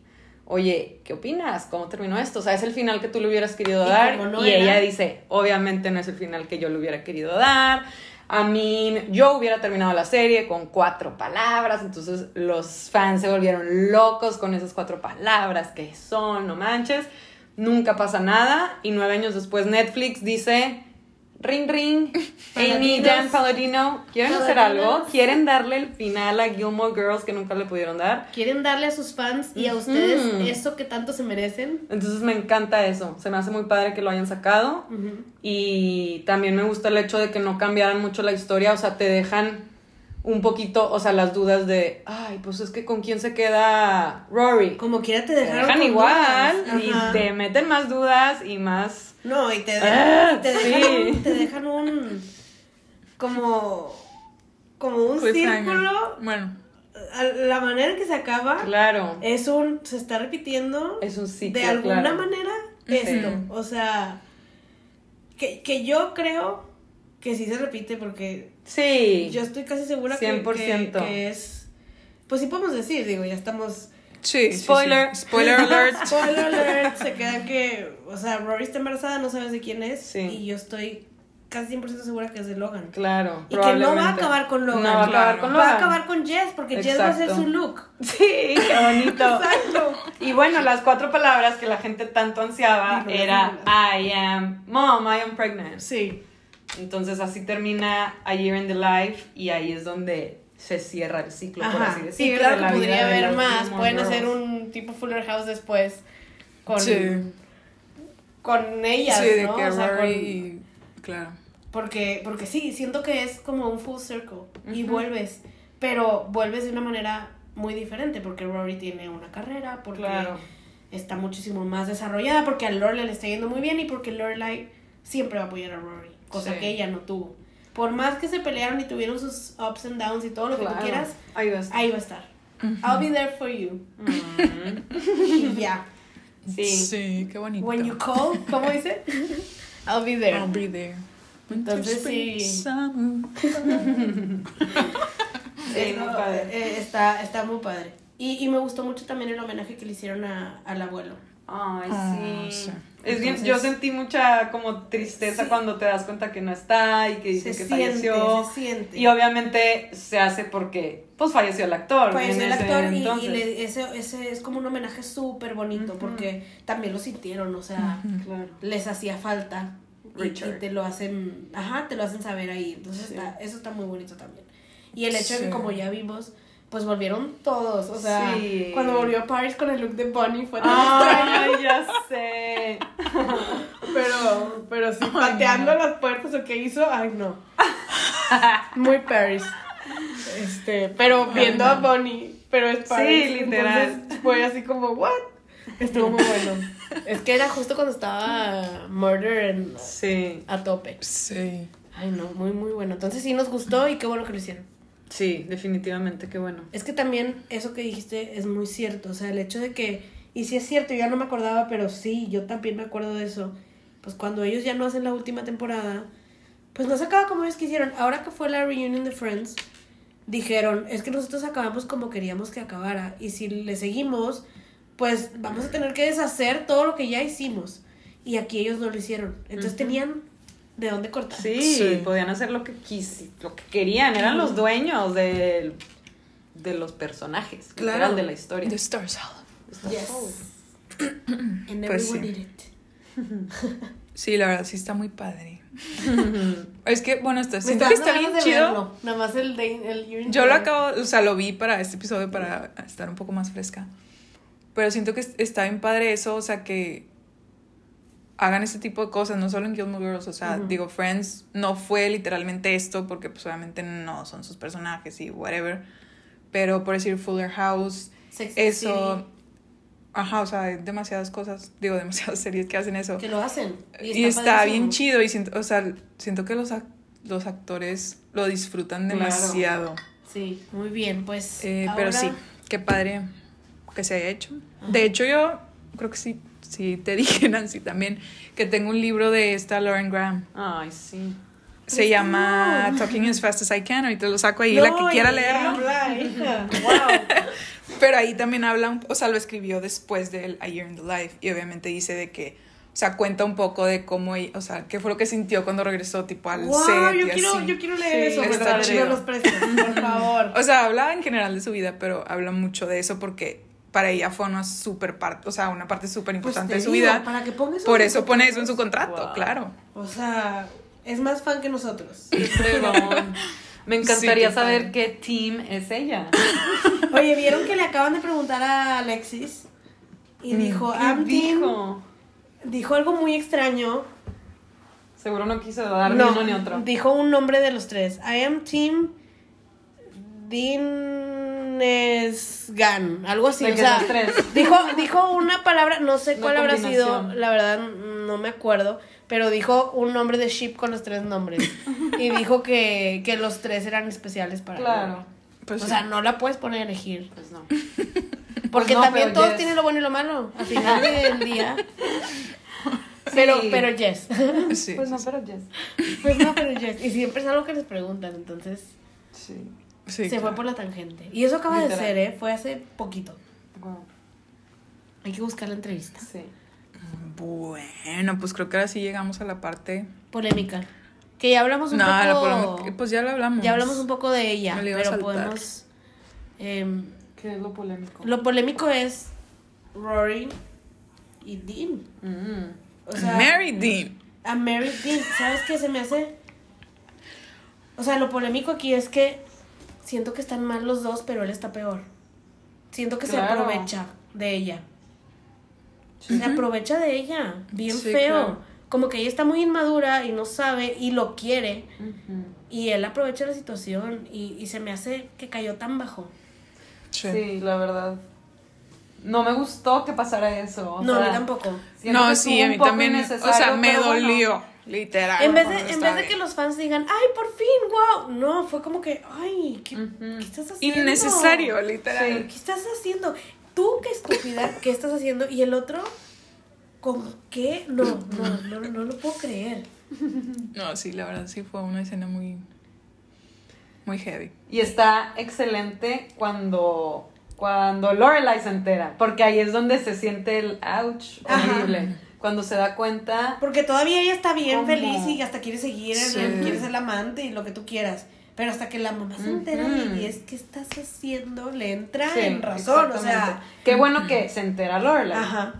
oye, ¿qué opinas? ¿Cómo terminó esto? O sea, es el final que tú le hubieras querido Y dar. no y era- ella dice, obviamente no es el final que yo le hubiera querido dar. A mí, yo hubiera terminado la serie con cuatro palabras, entonces los fans se volvieron locos con esas cuatro palabras que son, no manches. Nunca pasa nada y nueve años después Netflix dice, ring ring, Amy. Dan Palladino, ¿quieren hacer algo? ¿Quieren darle el final a Gilmore Girls que nunca le pudieron dar? Quieren darle a sus fans y a ustedes eso que tanto se merecen. Entonces me encanta eso, se me hace muy padre que lo hayan sacado y también me gusta el hecho de que no cambiaran mucho la historia, o sea, te dejan un poquito, o sea, las dudas de, ay, pues es que con quién se queda Rory. Como quiera te Te dejaron dejan igual dudas. y te meten más dudas y más... No, y te Ah, dejan, te dejan, sí. un, te dejan un como como un Cliffhanger. círculo. Bueno, La manera en que se acaba Claro, es un se está repitiendo es un ciclo, de alguna claro. manera esto, o sea, que, que yo creo que sí se repite porque Sí, yo estoy casi segura que- que, 100%. que es pues sí podemos decir, digo, ya estamos sí. Spoiler. sí. Spoiler alert. Spoiler alert, se quedan que, o sea, Rory está embarazada, no sabes de quién es, Sí. y yo estoy casi 100% segura que es de Logan. claro. Y que no va a acabar con Logan. No va a acabar Claro. con Va a Logan. acabar con Jess, porque Jess va a ser su look. Sí, qué bonito. Exacto. Y bueno, las cuatro palabras que la gente tanto ansiaba era. I am mom, I am pregnant. Sí. Entonces así termina A Year in the Life y ahí es donde se cierra el ciclo, por Ajá. así Sí, decirlo. claro de que podría haber más. Pueden Girls. hacer un tipo Fuller House después con, Sí. con ellas, Sí, de ¿no? que O sea, con- y- Claro. Porque, porque sí, siento que es como un full circle y vuelves, pero vuelves de una manera muy diferente porque Rory tiene una carrera, porque Claro. está muchísimo más desarrollada, porque a Lorelai le está yendo muy bien y porque Lorelai siempre va a apoyar a Rory, cosa Sí. que ella no tuvo. Por más que se pelearon y tuvieron sus ups and downs y todo lo que Claro. tú quieras, Ahí va a estar. ahí va a estar. I'll be there for you. Mm. Y ya. Sí. Sí, qué bonito. When you call, ¿cómo dice? I'll be there. I'll be there. Entonces, sí. Sí, muy padre. eh, está, está muy padre. Y, y me gustó mucho también el homenaje que le hicieron a, al abuelo. Ay, Ah, sí. sí. Es bien, Entonces- yo sentí mucha como tristeza Sí. cuando te das cuenta que no está y que dice Se que siente, falleció. se siente. Y obviamente se hace porque pues falleció el actor. Falleció el ese actor y, le- ese, ese es como un homenaje súper bonito porque también lo sintieron, o sea, Claro. les hacía falta. Y, Richard. y te lo hacen, ajá, te lo hacen saber ahí. Entonces Sí. está, eso está muy bonito también. Y el hecho de que como ya vimos, pues volvieron todos. O sea, Sí. cuando volvió Paris con el look de Bonnie fue tan extraño. Ay, ya sé. Pero, pero sí, pateando las puertas o qué hizo, ay no. Muy Paris. Este, pero viendo a Bonnie, pero es Paris. literal. entonces fue así como, ¿what? Estuvo muy bueno. Es que era justo cuando estaba Murder en, Sí. a tope. Sí. Ay no, muy, muy bueno. Entonces sí nos gustó y qué bueno que lo hicieron. Sí, definitivamente, qué bueno. Es que también eso que dijiste es muy cierto. O sea, el hecho de que, y sí es cierto, yo ya no me acordaba, pero sí, yo también me acuerdo de eso. Pues cuando ellos ya no hacen la última temporada, pues no se acaba como ellos quisieron. Ahora que fue la reunion de Friends, dijeron, es que nosotros acabamos como queríamos que acabara. Y si le seguimos, pues vamos a tener que deshacer todo lo que ya hicimos. Y aquí ellos no lo hicieron. Entonces tenían de dónde cortar. Sí, Sí. podían hacer lo que quis, lo que querían, eran los dueños del- de los personajes, Claro. literal, de la historia. The Stars Hollow. Yes. And Pues everyone sí. did it. Sí, la verdad sí está muy padre. es que, bueno, está, siento que está bien de chido. verlo. Nada más el de el Yo lo acabo, o sea, lo vi para este episodio para estar un poco más fresca. Pero siento que es- está bien padre eso, o sea, que hagan este tipo de cosas, no solo en Gilmore Girls, o sea, digo, Friends no fue literalmente esto, porque pues obviamente no son sus personajes y whatever, pero por decir Fuller House, Sex eso, City, ajá, o sea, hay demasiadas cosas, digo, demasiadas series que hacen eso. que lo hacen. Y está, bien chido y siento, o sea, siento que los, los actores lo disfrutan Claro. demasiado. Sí, muy bien, pues. Eh, ahora- Pero sí, qué padre que se haya hecho. De hecho, yo creo que sí, sí te dije, Nancy, también, que tengo un libro de esta Lauren Graham. Ay, sí. Se Pues llama no. Talking as Fast as I Can. Ahorita lo saco ahí, la que No, quiera leerlo. habla, hija. Wow. Pero ahí también habla, un- o sea, lo escribió después del A Year in the Life. Y obviamente dice de que, o sea, cuenta un poco de cómo, ella- o sea, qué fue lo que sintió cuando regresó, tipo, al Wow, set yo y quiero, así. yo quiero leer Sí, eso, está ¿verdad? chido. No los prestes, por favor. O sea, habla en general de su vida, pero habla mucho de eso porque para ella fue una super parte, o sea, una parte súper Pues importante te de su digo, vida. Para que pongas Por eso pone eso en su contrato, Wow. claro. O sea, es más fan que nosotros. Me encantaría saber qué team es ella. Oye, ¿vieron que le acaban de preguntar a Alexis? Y dijo, ¿Qué I'm team- dijo? dijo algo muy extraño. Seguro no quiso dar no, ni uno ni otro. dijo un nombre de los tres. I am team Dinesgan, algo así. De o que sea, los tres. Dijo, dijo una palabra, no sé Una cuál habrá sido, la verdad no me acuerdo, pero dijo un nombre de ship con los tres nombres. y dijo que, que los tres eran especiales para Claro. Pues o sí. sea, no la puedes poner a elegir. Pues no. Porque no, también pero todos tienen lo bueno y lo malo. Al final del día. Pero, Sí. pero yes. Sí, Pues sí, no, pero Jess. Pues no, pero yes. Y siempre es algo que les preguntan, entonces Sí. Sí, se claro. fue por la tangente. Y eso acaba Literal. de ser, ¿eh? Fue hace poquito. Wow. Hay que buscar la entrevista. Sí. Bueno, pues creo que ahora sí llegamos a la parte. Polémica. Que ya hablamos un No, la poco. polémica- pues ya lo hablamos. Ya hablamos un poco de ella, pero podemos. em, ¿Qué es lo polémico? lo polémico es Rory y Dean. Mm. O sea, Mary Dean. a Mary Dean. ¿Sabes qué se me hace? O sea, lo polémico aquí es que siento que están mal los dos, pero él está peor. Siento que se aprovecha de ella. Se aprovecha de ella. Bien Sí, feo. claro. Como que ella está muy inmadura y no sabe y lo quiere. Y él aprovecha la situación y, y se me hace que cayó tan bajo. Sí. Sí, la verdad. No me gustó que pasara eso. o no, a mí tampoco. No, sí, a mí también. O sea, me bueno. Literal. En vez, de, en vez de que los fans digan, ay, por fin, wow. No, fue como que, ay, ¿qué, Ujú. ¿qué estás haciendo? Innecesario, literal. ¿Qué estás haciendo? Tú, qué estúpida, ¿qué estás haciendo? Y el otro, ¿con qué? No, no, no, no lo puedo creer. No, sí, la verdad sí fue una escena muy. Muy heavy. Y está excelente cuando, cuando Lorelai se entera, porque ahí es donde se siente el ouch Ajá. Cuando se da cuenta, Porque todavía ella está bien ¿Cómo? feliz y hasta quiere seguir, Sí. quiere ser la amante y lo que tú quieras. Pero hasta que la mamá se entera y es, ¿qué estás haciendo? Le entra Sí, en razón, o sea. Qué bueno que se entera Lorelai. Ajá.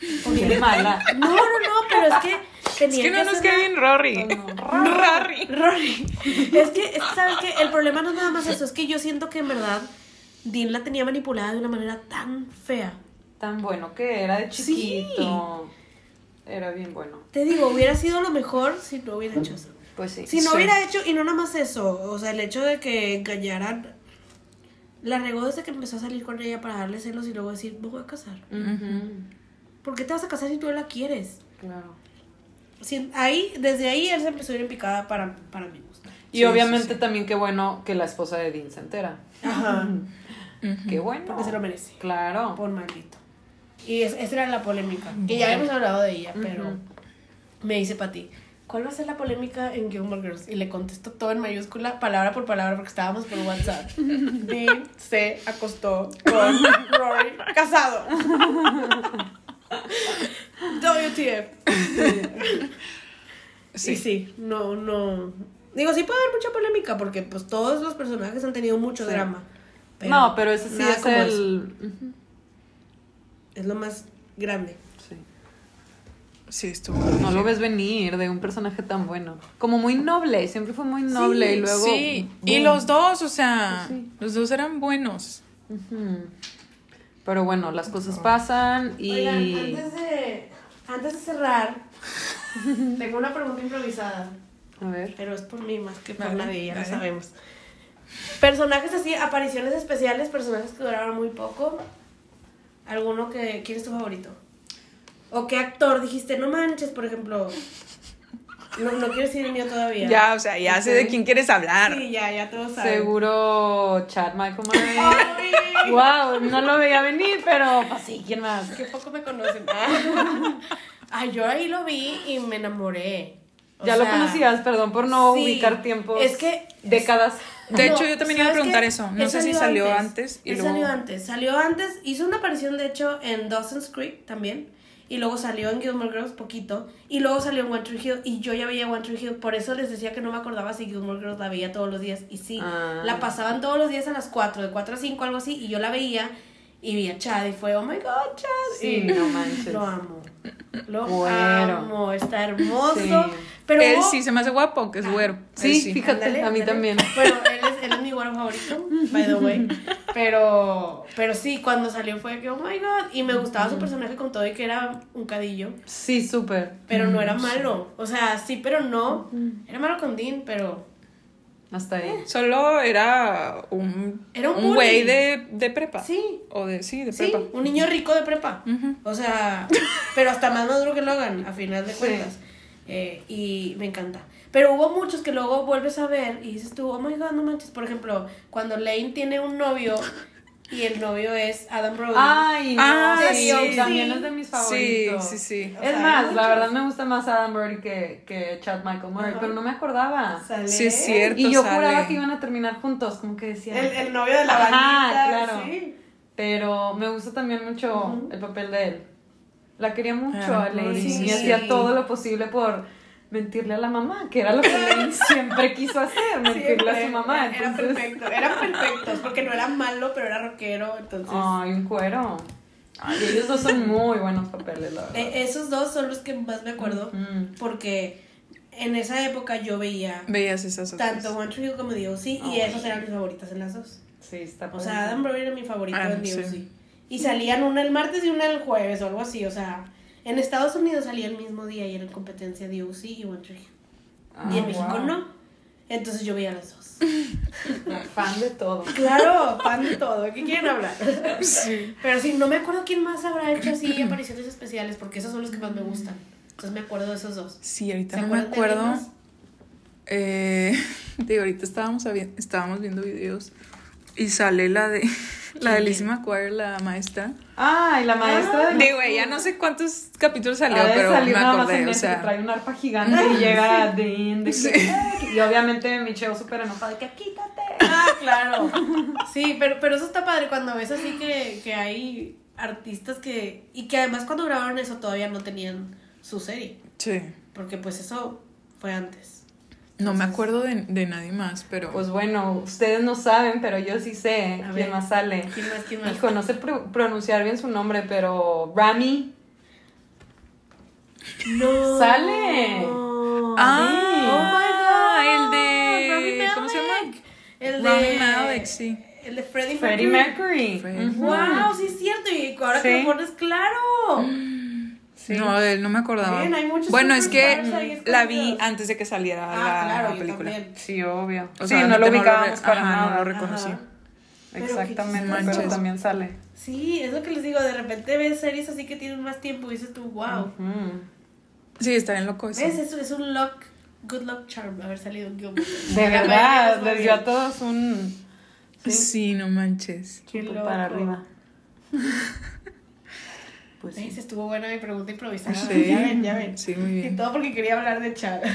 Qué mala. No, no, no, pero es que Es tenía que no nos hacer queda bien Rory. Rory. Rory. Es que, es que, ¿sabes qué? El problema no es nada más eso, es que yo siento que en verdad Dean la tenía manipulada de una manera tan fea. Tan bueno que era de Sí. Era bien bueno. Te digo, hubiera sido lo mejor si no hubiera hecho eso. Pues sí. Si no Sí. hubiera hecho, y no nada más eso, o sea, el hecho de que engañaran, la regó desde que empezó a salir con ella para darle celos y luego decir, me voy a casar. Ujú. ¿Por qué te vas a casar si tú no la quieres? Claro. Si- ahí, desde ahí él se empezó a ir en picada para, para mi gusto. Y Sí, obviamente sí, sí. también qué bueno que la esposa de Dean se entera. Ajá. Qué bueno. Porque se lo merece. Claro. Por maldito. Y es- esa era la polémica. Que ya hemos hablado de ella, pero me dice Pati, ¿cuál va a ser la polémica en Gilmore Girls? Y le contesto todo en mayúscula, palabra por palabra, porque estábamos por WhatsApp. Dean se acostó con Rory casado. WTF. Sí. Sí, sí, no, no. Digo, sí puede haber mucha polémica, porque pues todos los personajes han tenido mucho Sí. drama. no, pero ese sí es como el. eso. Es lo más grande. Sí. Sí, estuvo. No lo ves venir de un personaje tan bueno. Como muy noble, siempre fue muy noble y luego. Sí, y los dos, o sea, Pues sí. los dos eran buenos. Pero bueno, las cosas pasan y. Oigan, antes de, Antes de cerrar, tengo una pregunta improvisada, A ver. pero es por mí más que por Vale, nadie, ya lo sabemos. Personajes así, apariciones especiales, personajes que duraron muy poco. ¿Alguno que... ¿Quién es tu favorito? ¿O qué actor dijiste? No manches, por ejemplo. No, no quiero decir el mío todavía. Ya, o sea, ya sé de quién quieres hablar. Sí, ya, ya todos saben. Seguro Chad Michael Murray. Ay, wow, no lo veía venir, pero pues sí, ¿quién más? Qué poco me conocen. Ah, yo ahí lo vi y me enamoré. O ya lo conocías, perdón por no sí, ubicar tiempos. es que- Décadas. De hecho, yo también iba a ¿sabes preguntar qué? eso. No Él sé si salió antes y Él luego- salió antes. Salió antes, hizo una aparición de hecho en Dawson's Creek también. Y luego salió en Gilmore Girls poquito. Y luego salió en One Tree Hill. Y yo ya veía One Tree Hill. Por eso les decía que no me acordaba si Gilmore Girls la veía todos los días. Y sí, Ah. la pasaban todos los días a las 4, de 4 a 5, algo así. Y yo la veía. Y vi a Chad y fue, oh my god, Chad. Sí, Y no manches. Lo amo. Lo amo. Está hermoso. Sí. Pero él sí se me hace guapo, que es güero. Él Sí, fíjate, a mí también. Bueno, él es, él es mi güero favorito, by the way. Pero, pero sí, cuando salió fue que, oh my god. Y me gustaba su personaje con todo y que era un cadillo. Sí, súper. Pero no era malo. O sea, sí, pero no. Era malo con Dean, pero. Hasta ahí. Solo era un Era un güey de, de prepa. Sí. O de, sí, de Sí, prepa. un niño rico de prepa. O sea, pero hasta más maduro que Logan, a final de Sí. Eh, y me encanta. Pero hubo muchos que luego vuelves a ver y dices tú, oh my god, no manches. Por ejemplo, cuando Lane tiene un novio y el novio es Adam Brody. Ay, no, Ah, sí, sí. también es de mis Sí, favoritos. sí, sí. O Es sea, más, la muchos. verdad me gusta más Adam Brody que, que Chad Michael Murray, pero no me acordaba. Sale Sí, es cierto. Y yo sale. juraba que iban a terminar juntos, como que decía. El, el novio de la Ajá, bandita. claro. Sí. Pero me gusta también mucho el papel de él. La quería mucho Ah, a Lane sí. y hacía todo lo posible por mentirle a la mamá, que era lo que Lane siempre quiso hacer, mentirle a su mamá. Era entonces- perfecto. Eran perfectos porque no era malo, pero era rockero. Entonces, Ay, un cuero. Ay, ellos dos son muy buenos papeles, la verdad. Eh, esos dos son los que más me acuerdo. Porque en esa época yo veía Veías esas otras. tanto One Tree Hill como The O.C. y Ay. esas eran mis favoritas en las dos. Sí, está O sea, Adam Brody era mi favorito Ah, en The sí. Y salían una el martes y una el jueves o algo así. O sea, en Estados Unidos salía el mismo día y era en competencia The O.C. y One Tree. Ah, y en México wow. no. Entonces yo veía las dos. Fan de todo. Claro, fan de todo. ¿De qué quieren hablar? Sí. Pero sí, no me acuerdo quién más habrá hecho así apariciones especiales, porque esos son los que más me gustan. Entonces me acuerdo de esos dos. Sí, ahorita ¿Se no me de acuerdo. Eh, digo, ahorita estábamos, estábamos viendo videos y sale la de la de. Lizzie McGuire, la maestra. Ay, la maestra de. Digo, ya no sé cuántos capítulos salió, pero salir me nada más acordé, en o que sea. trae un arpa gigante y llega a Dean de que- Sí. y obviamente Michelle súper enojada de que quítate. Ah, claro. Sí, pero, pero eso está padre cuando ves así que, que hay artistas que... Y que además cuando grabaron eso todavía no tenían su serie. Sí. Porque pues eso fue antes. No me acuerdo de, de nadie más, pero. Pues bueno, ustedes no saben, pero yo sí sé A quién ver. más sale. ¿Quién más? ¿Quién más? Hijo, no sé pro- pronunciar bien su nombre, pero Rami. No. Sale. ah, Oh el de. Rami ¿Cómo se llama? El de... Rami Malek, sí. El de Freddie, Freddie Mercury. Mercury. Freddie. Ujú. Wow, sí es cierto. Y ahora que Sí. lo pones claro. Sí. No, de él no me acordaba. Bien, hay muchos bueno, es que la vi antes de que saliera Ah, la, claro, la yo película. Sí, obvio. O sí, sea, no lo ubicábamos re- para ajá, nada. No lo reconocí. Ajá. Exactamente, pero también sale. Sí, es lo que les digo, de repente ves series así que tienen más tiempo y dices tú, wow. Sí, está bien loco eso. ¿Ves? Eso es un luck, good luck charm haber salido Gilmore. De verdad, les dio a todos un. Sí. Sí, no manches. Qué loco. para arriba. Pues sí. Estuvo buena mi pregunta improvisada. Sí. Ya ven, ya ven. Sí, muy Y bien. todo porque quería hablar de Chad.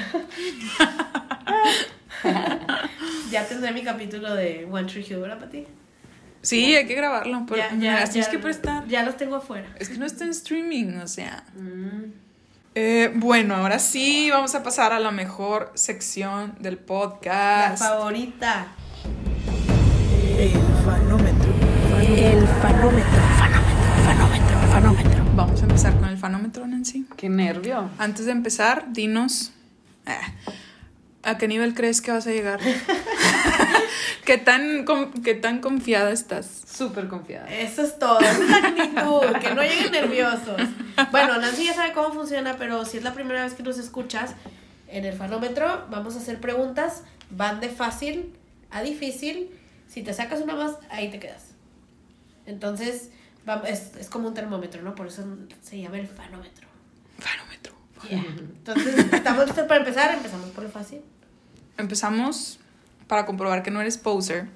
ya tendré mi capítulo de One Tree Hill, ¿verdad, Pati? Sí, hay que grabarlo. Pero me las tienes que prestar. Ya los tengo afuera. Es que no está en streaming, o sea. Mm. Eh, bueno, ahora sí vamos a pasar a la mejor sección del La podcast. favorita. El fanómetro. El fanómetro, fanómetro, fanómetro, fanómetro. Vamos a empezar con el fanómetro, Nancy. Qué nervio. Antes de empezar, dinos. eh, ¿A qué nivel crees que vas a llegar? ¿Qué tan, ¿Qué tan confiada estás? Súper confiada. Eso es todo, esa es la actitud, que no lleguen nerviosos. Bueno, Nancy ya sabe cómo funciona, pero si es la primera vez que nos escuchas, en el fanómetro vamos a hacer preguntas, van de fácil a difícil. Si te sacas una más, ahí te quedas. Entonces, es, es como un termómetro, ¿no? Por eso se llama el fanómetro. Fanómetro. Yeah. Entonces, ¿estamos listos para empezar? Empezamos por lo fácil. Empezamos para comprobar que no eres poser.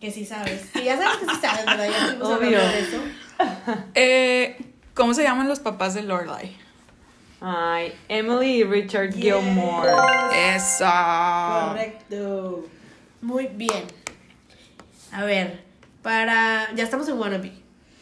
Que sí sabes. Que ya sabes que sí sabes, ¿verdad? Ya estuvimos Obvio. hablando de eso. Eh, ¿Cómo se llaman los papás de Lorelai? Ay, Emily y Richard Gilmore. Esa. Correcto. Muy bien. A ver, para. Ya estamos en Wannabe,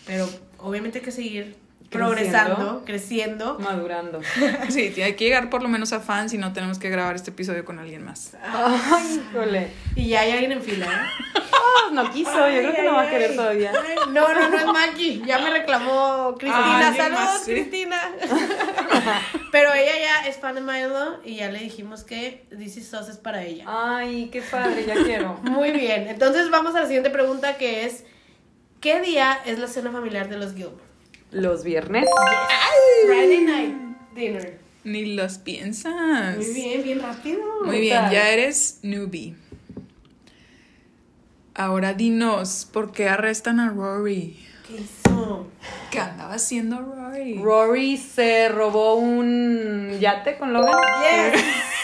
pero obviamente hay que seguir progresando, creciendo. Madurando. Sí, hay que llegar por lo menos a fans y no tenemos que grabar este episodio con alguien más. Ay, híjole. Y ya hay alguien en fila, ¿eh? Oh, no quiso, yo creo que no va a querer ay. todavía. No, no, no es Maki. Ya me reclamó Cristina. Saludos, más, sí. Cristina. Pero ella ya es fan de Milo y ya le dijimos que This Is Us es para ella. Ay, qué padre, ya quiero. Muy bien. Entonces vamos a la siguiente pregunta que es ¿Qué día es la cena familiar de los Gilmore? Los viernes. Friday night dinner. Ni los piensas. Muy bien, bien rápido. Muy bien, ya eres newbie. Ahora dinos, ¿por qué arrestan a Rory? ¿Qué hizo? ¿Qué andaba haciendo Rory? Rory se robó un yate con Logan. Yes.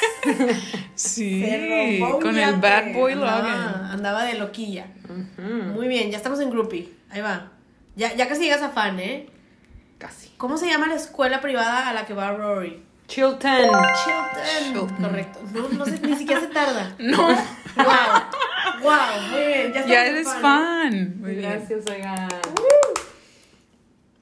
sí, Se robó un con el bad boy Andaba- Logan. Andaba de loquilla. Muy bien, ya estamos en groupie. Ahí va. Ya, ya casi llegas a fan, ¿eh? Casi. ¿Cómo se llama la escuela privada a la que va Rory? Chilton. Chilton. Chilton. Correcto. No, no sé, ni siquiera se tarda. No, Wow. Wow, muy bien. Ya, ya estamos en eres fan, fan. Muy bien. Gracias, oigan.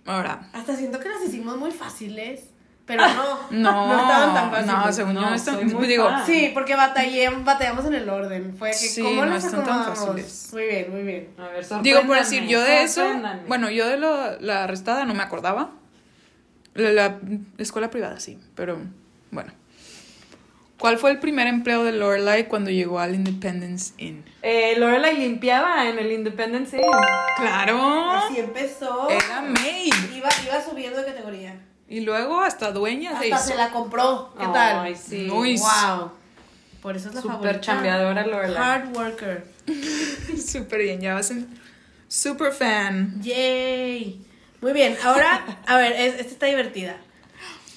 Ahora, Hasta siento que las hicimos muy fáciles. Pero no. no, No estaban tan fáciles. No, según yo No, no están. digo, fan. Sí, porque batallé, batallamos en el orden. Fue que Sí, ¿cómo no las están tan fáciles. Muy bien, muy bien. A ver, Digo, por decir, yo de eso, bueno, yo de lo- la arrestada no me acordaba. La, la escuela privada, sí, pero bueno. ¿Cuál fue el primer empleo de Lorelai cuando llegó al Independence Inn? Eh, Lorelai limpiaba en el Independence Inn. ¡Claro! Así empezó. Era maid. Iba, iba subiendo de categoría. Y luego hasta dueña se Hasta hizo. se la compró. ¿Qué tal? Ay, sí. Muy- Wow. Por eso es la Súper favorita. chambeadora Lorelai. Hard worker. Súper bien, ya vas en... Super fan. Yay. Muy bien, ahora, a ver, es- esta está divertida.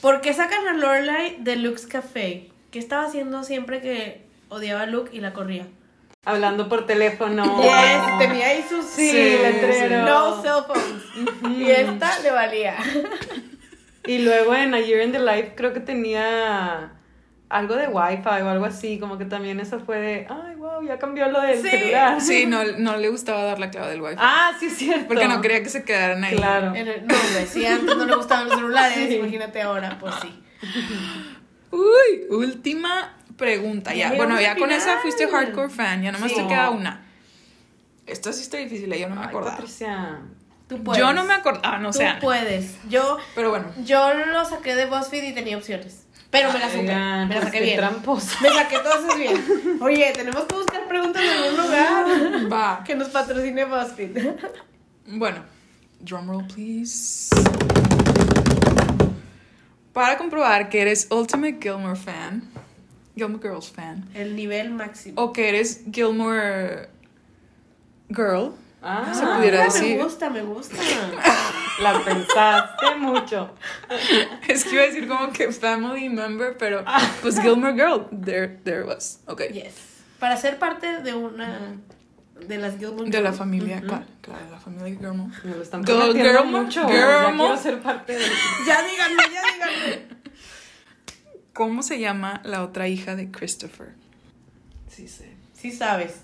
¿Por qué sacan a Lorelai de Luke's Café? ¿Qué estaba haciendo siempre que odiaba a Luke y la corría? Hablando por teléfono. Yes, tenía ahí sus Sí, Sí, letrero. no cell phones. Y esta le valía. Y luego en A Year in the Life creo que tenía algo de Wi-Fi o algo así, como que también eso fue de, ay, wow, ya cambió lo del Sí, celular. Sí, no, no le gustaba dar la clave del wifi. Ah, sí es cierto. porque no quería que se quedaran ahí. Claro. El- no, si antes no le gustaban los celulares, Sí. imagínate ahora, pues sí. Uy, última pregunta. Ya bueno, ya con esa fuiste hardcore fan, ya nomás Sí. te queda una. Esta sí está difícil, yo no me acordaba. Patricia. Tú puedes. Yo no me acordaba, no Tú sé. puedes. Yo, Pero bueno, yo lo saqué de BuzzFeed y tenía opciones. Pero me la saqué. Oigan, Me la pues saqué qué bien. tramposa. Me saqué todas esas bien. Oye, tenemos que buscar preguntas en algún lugar. va. Que nos patrocine BuzzFeed. Bueno, drumroll please. Para comprobar que eres Ultimate Gilmore fan, Gilmore Girls fan, El nivel máximo. o que eres Gilmore Girl, Ah, Se pudiera Ah, decir. Me gusta, me gusta. la pensaste mucho. es que iba a decir como que family member, pero pues Gilmore Girl, there, there was. Ok. Yes. Para ser parte de una de las Gilmore De la Girls. familia, ¿cuál? Claro, de la familia Gilmore. Me lo están Girl, girl, mucho. girl, ya quiero ser parte de Ya díganme, ya díganme. ¿Cómo se llama la otra hija de Christopher? Sí, sé. Sí sabes.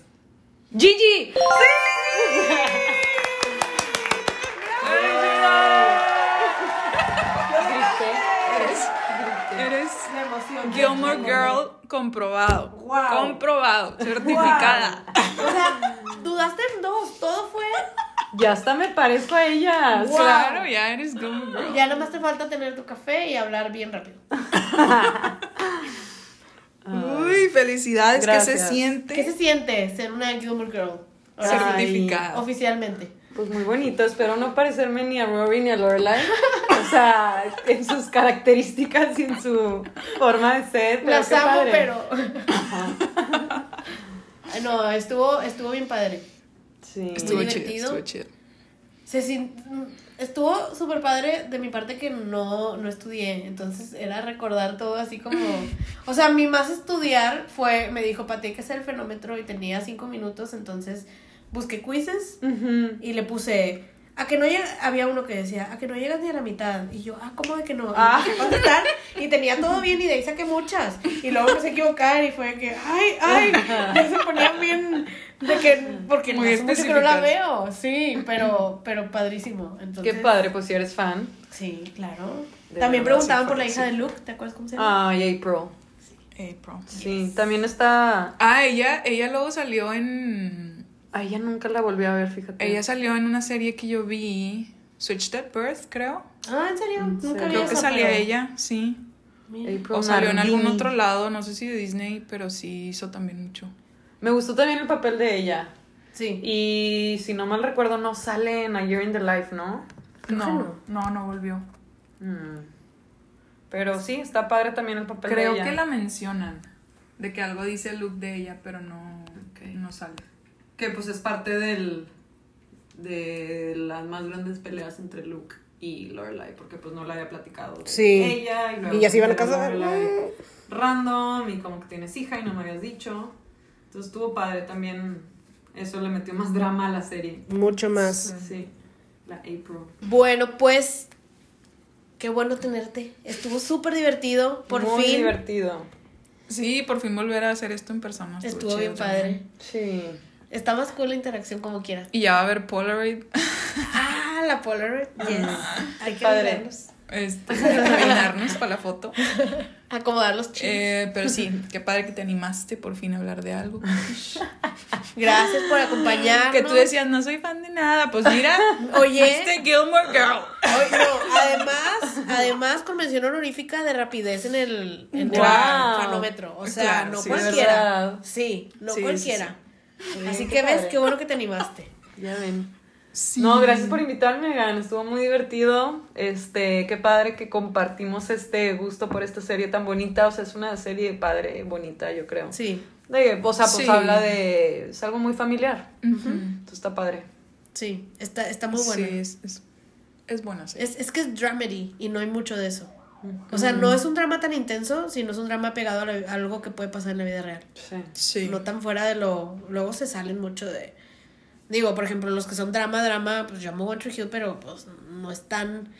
Gigi. Eres La emoción. Gilmore Girl comprobado. Wow. Comprobado. Certificada. O sea, dudaste en dos. Todo fue. Ya hasta me parezco a ellas. Wow. Claro, ya eres Gilmore Girl. Ya nomás te falta tener tu café y hablar bien rápido. Uy, felicidades, ¿qué se siente? ¿Qué se siente ser una Gilmore Girl? Certificada. Oficialmente. Pues muy bonito, espero no parecerme ni a Rory ni a Lorelai. O sea, en sus características y en su forma de ser. pero Las amo, padre. pero. No, estuvo, estuvo bien padre. Sí. Estuvo Muy chido, divertido. estuvo chido. Se sin- Estuvo súper padre de mi parte que no, no estudié, entonces era recordar todo así como... O sea, mi más estudiar fue, me dijo, Pati, hay que hacer el fenómetro y tenía cinco minutos, entonces busqué quizzes y le puse... A que no llega, había uno que decía, a que no llegas ni a la mitad. Y yo, ah, ¿cómo de que no? Ah. Y, y tenía todo bien y de ahí saqué muchas. Y luego empecé a equivocar y fue que, ay, ay, se ponían bien de que, porque Muy no mucho que no la veo. Sí, pero, pero padrísimo. Entonces, Qué padre, pues si eres fan. Sí, claro. De También preguntaban por la hija sí. de Luke, ¿te acuerdas cómo se llama? Ay, April. April. Sí, también está. Ah, ella, ella luego salió en. Ay, ya nunca la volví a ver, fíjate. Ella salió en una serie que yo vi, Switched at Birth, creo. Ah, ¿en serio? ¿En Nunca serio? vi Creo que esa, salía pero- ella, sí. Mira. April O salió en algún otro lado, no sé si de Disney, pero sí hizo también mucho. Me gustó también el papel de ella. Sí. Y si no mal recuerdo, no sale en A Year in the Life, ¿no? Creo No, no, no volvió. Mm. Pero sí, está padre también el papel Creo de ella. que la mencionan. De que algo dice Luke de ella, pero no, Ok. no sale. Que pues es parte del. de las más grandes peleas entre Luke y Lorelai, porque pues no la había platicado. de Sí. Ella y luego. Y ya se iban a casar. Random y como que tienes hija y no me habías dicho. Entonces estuvo padre también. Eso le metió más drama a la serie. Mucho más. Sí. La April. Bueno, pues. Qué bueno tenerte. Estuvo súper divertido. Por Muy fin. divertido. Sí, por fin volver a hacer esto en persona. Estuvo chido bien también. padre. Sí. Está más cool la interacción como quiera. Y ya va a haber Polaroid. Ah, la Polaroid. Yes. Hay que Padre. vernos. Este, peinarnos para la foto. Acomodar los chinos. Eh, pero sí, qué padre que te animaste por fin a hablar de algo. Gracias por acompañarnos. Que tú decías, no soy fan de nada. Pues mira, Oye. fuiste Gilmore Girl. No, además, además con mención honorífica de rapidez en el, en el fanómetro. O sea, Claro, no sí, cualquiera. Sí, no Sí, sí, cualquiera. Así que ves, qué bueno que te animaste. Ya ven. Sí. No, gracias por invitarme, Gan. Estuvo muy divertido. Este, qué padre que compartimos este gusto por esta serie tan bonita. O sea, es una serie padre, bonita, yo creo. Sí, De, o sea, pues Sí. habla de. Es algo muy familiar. Entonces está padre. sí, está, está muy bueno. Sí, es, es, es buena serie. Es, es que es dramedy y no hay mucho de eso. O sea, no es un drama tan intenso, sino es un drama pegado a, la- a algo que puede pasar en la vida real. Sí. Sí. No tan fuera de lo... Luego se salen mucho de... Digo, por ejemplo, los que son drama, drama, pues yo amo One Tree Hill, pero pues no es tan...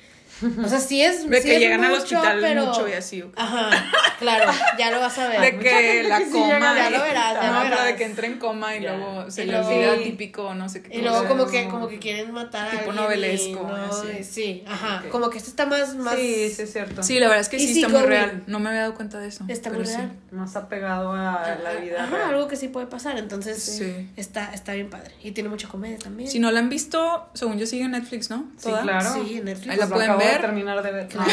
O sea, sí es... De sí que es llegan al hospital pero- mucho y así. Ajá, claro, ya lo vas a ver. De que la que sí coma. llega Ya lo verás, ya no, lo verás. de que entra en coma y luego se Y le olvida Sí. típico, no sé qué. Y luego como que, como que quieren matar a Tipo alguien. y novelesco, no, así. Sí, ajá. Como que esto está más... más Sí, sí, es cierto. Sí, la verdad es que sí sí, está muy real. No me había dado cuenta de eso. Está muy sí. real. Más apegado a la vida. Ajá, real. algo que sí puede pasar. Entonces, Sí. está, está bien padre. Y tiene mucha comedia también. Si no la han visto, según yo sigue en Netflix, ¿no? Sí, claro. Sí, en Netflix. Ahí la Lo pueden acabo de ver. terminar de ver. No,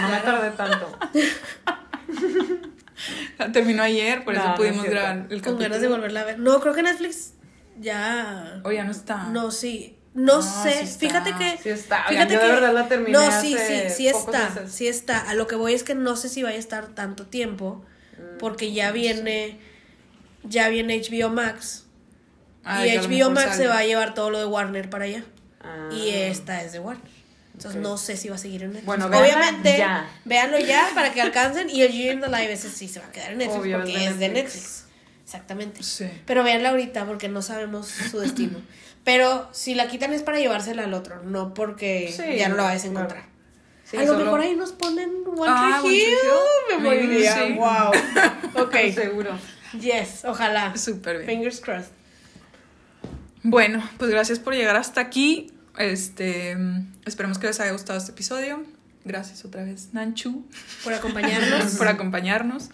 no me tardé tanto. La terminó ayer, por No, eso no es pudimos cierto. grabar el Con capítulo. ganas de volverla a ver. No, creo que Netflix ya... O ya no está. No, sí. No No, sé. sí. Fíjate que... Sí está. Fíjate yo que... de verdad la terminé No, sí, sí, hace sí está. meses. Sí está. A lo que voy es que no sé si vaya a estar tanto tiempo. Mm, Porque ya viene... Ya viene HBO Max. Ay, y a HBO Max sale. se va a llevar todo lo de Warner para allá. Ah. Y esta es de Warner. Entonces no sé si va a seguir en Netflix. Bueno, Obviamente, ya. véanlo ya para que alcancen. Y el Year in the Live ese sí se va a quedar en Netflix Obvio, porque es de Netflix. Netflix. Exactamente. Sí. Pero véanla ahorita porque no sabemos su destino. Pero si la quitan es para llevársela al otro, no porque Sí, ya no la vayas a claro. encontrar. Sí, a lo solo- mejor ahí nos ponen One Ah, Tree. Hill. Me moriría. Sí. Wow. Ok. Seguro. Yes, ojalá. Súper bien. Fingers crossed. Bueno, pues gracias por llegar hasta aquí. Este, esperemos que les haya gustado este episodio. Gracias otra vez, Nanchu, Por acompañarnos. por acompañarnos.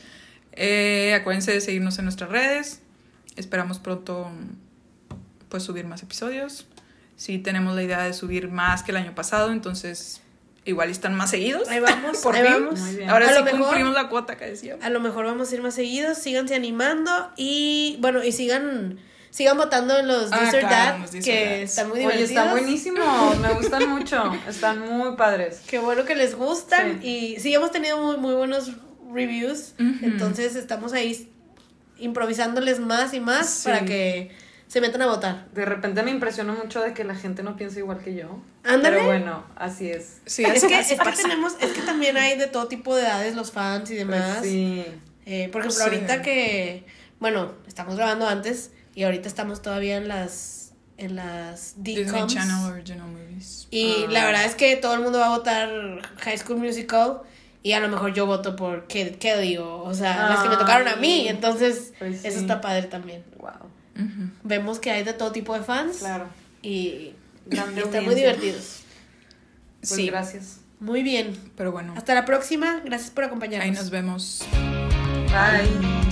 Eh, acuérdense de seguirnos en nuestras redes. Esperamos pronto pues subir más episodios. Sí tenemos la idea de subir más que el año pasado, entonces igual están más seguidos. Ahí vamos, Por ahí fin. vamos. Ahora A sí mejor- cumplimos la cuota que decíamos. A lo mejor vamos a ir más seguidos. Síganse animando y bueno, y sigan sigan votando en los Ah, This or claro, That, or que están muy Oye, divertidos. están buenísimos, me gustan mucho, están muy padres. Qué bueno que les gustan Sí. y sí hemos tenido muy muy buenos reviews, entonces estamos ahí improvisándoles más y más Sí. para que se metan a votar. De repente me impresionó mucho de que la gente no piensa igual que yo. Ándale. Pero bueno, así es. Sí, es que, es que tenemos, es que también hay de todo tipo de edades los fans y demás. Pues sí. Eh, por ejemplo, Sí. ahorita que, bueno, estamos grabando antes y ahorita estamos todavía en las, en las DCOMs. Channel Original Movies. Y Ah. la verdad es que todo el mundo va a votar High School Musical y a lo mejor yo voto por Kid Kelly o, o sea, las que me tocaron a mí. Entonces, Pues eso está padre también. Wow. Vemos que hay de todo tipo de fans Claro. y, y están muy divertidos. Pues Sí, gracias. Muy bien. pero bueno, Hasta la próxima. Gracias por acompañarnos. ahí nos vemos. Bye.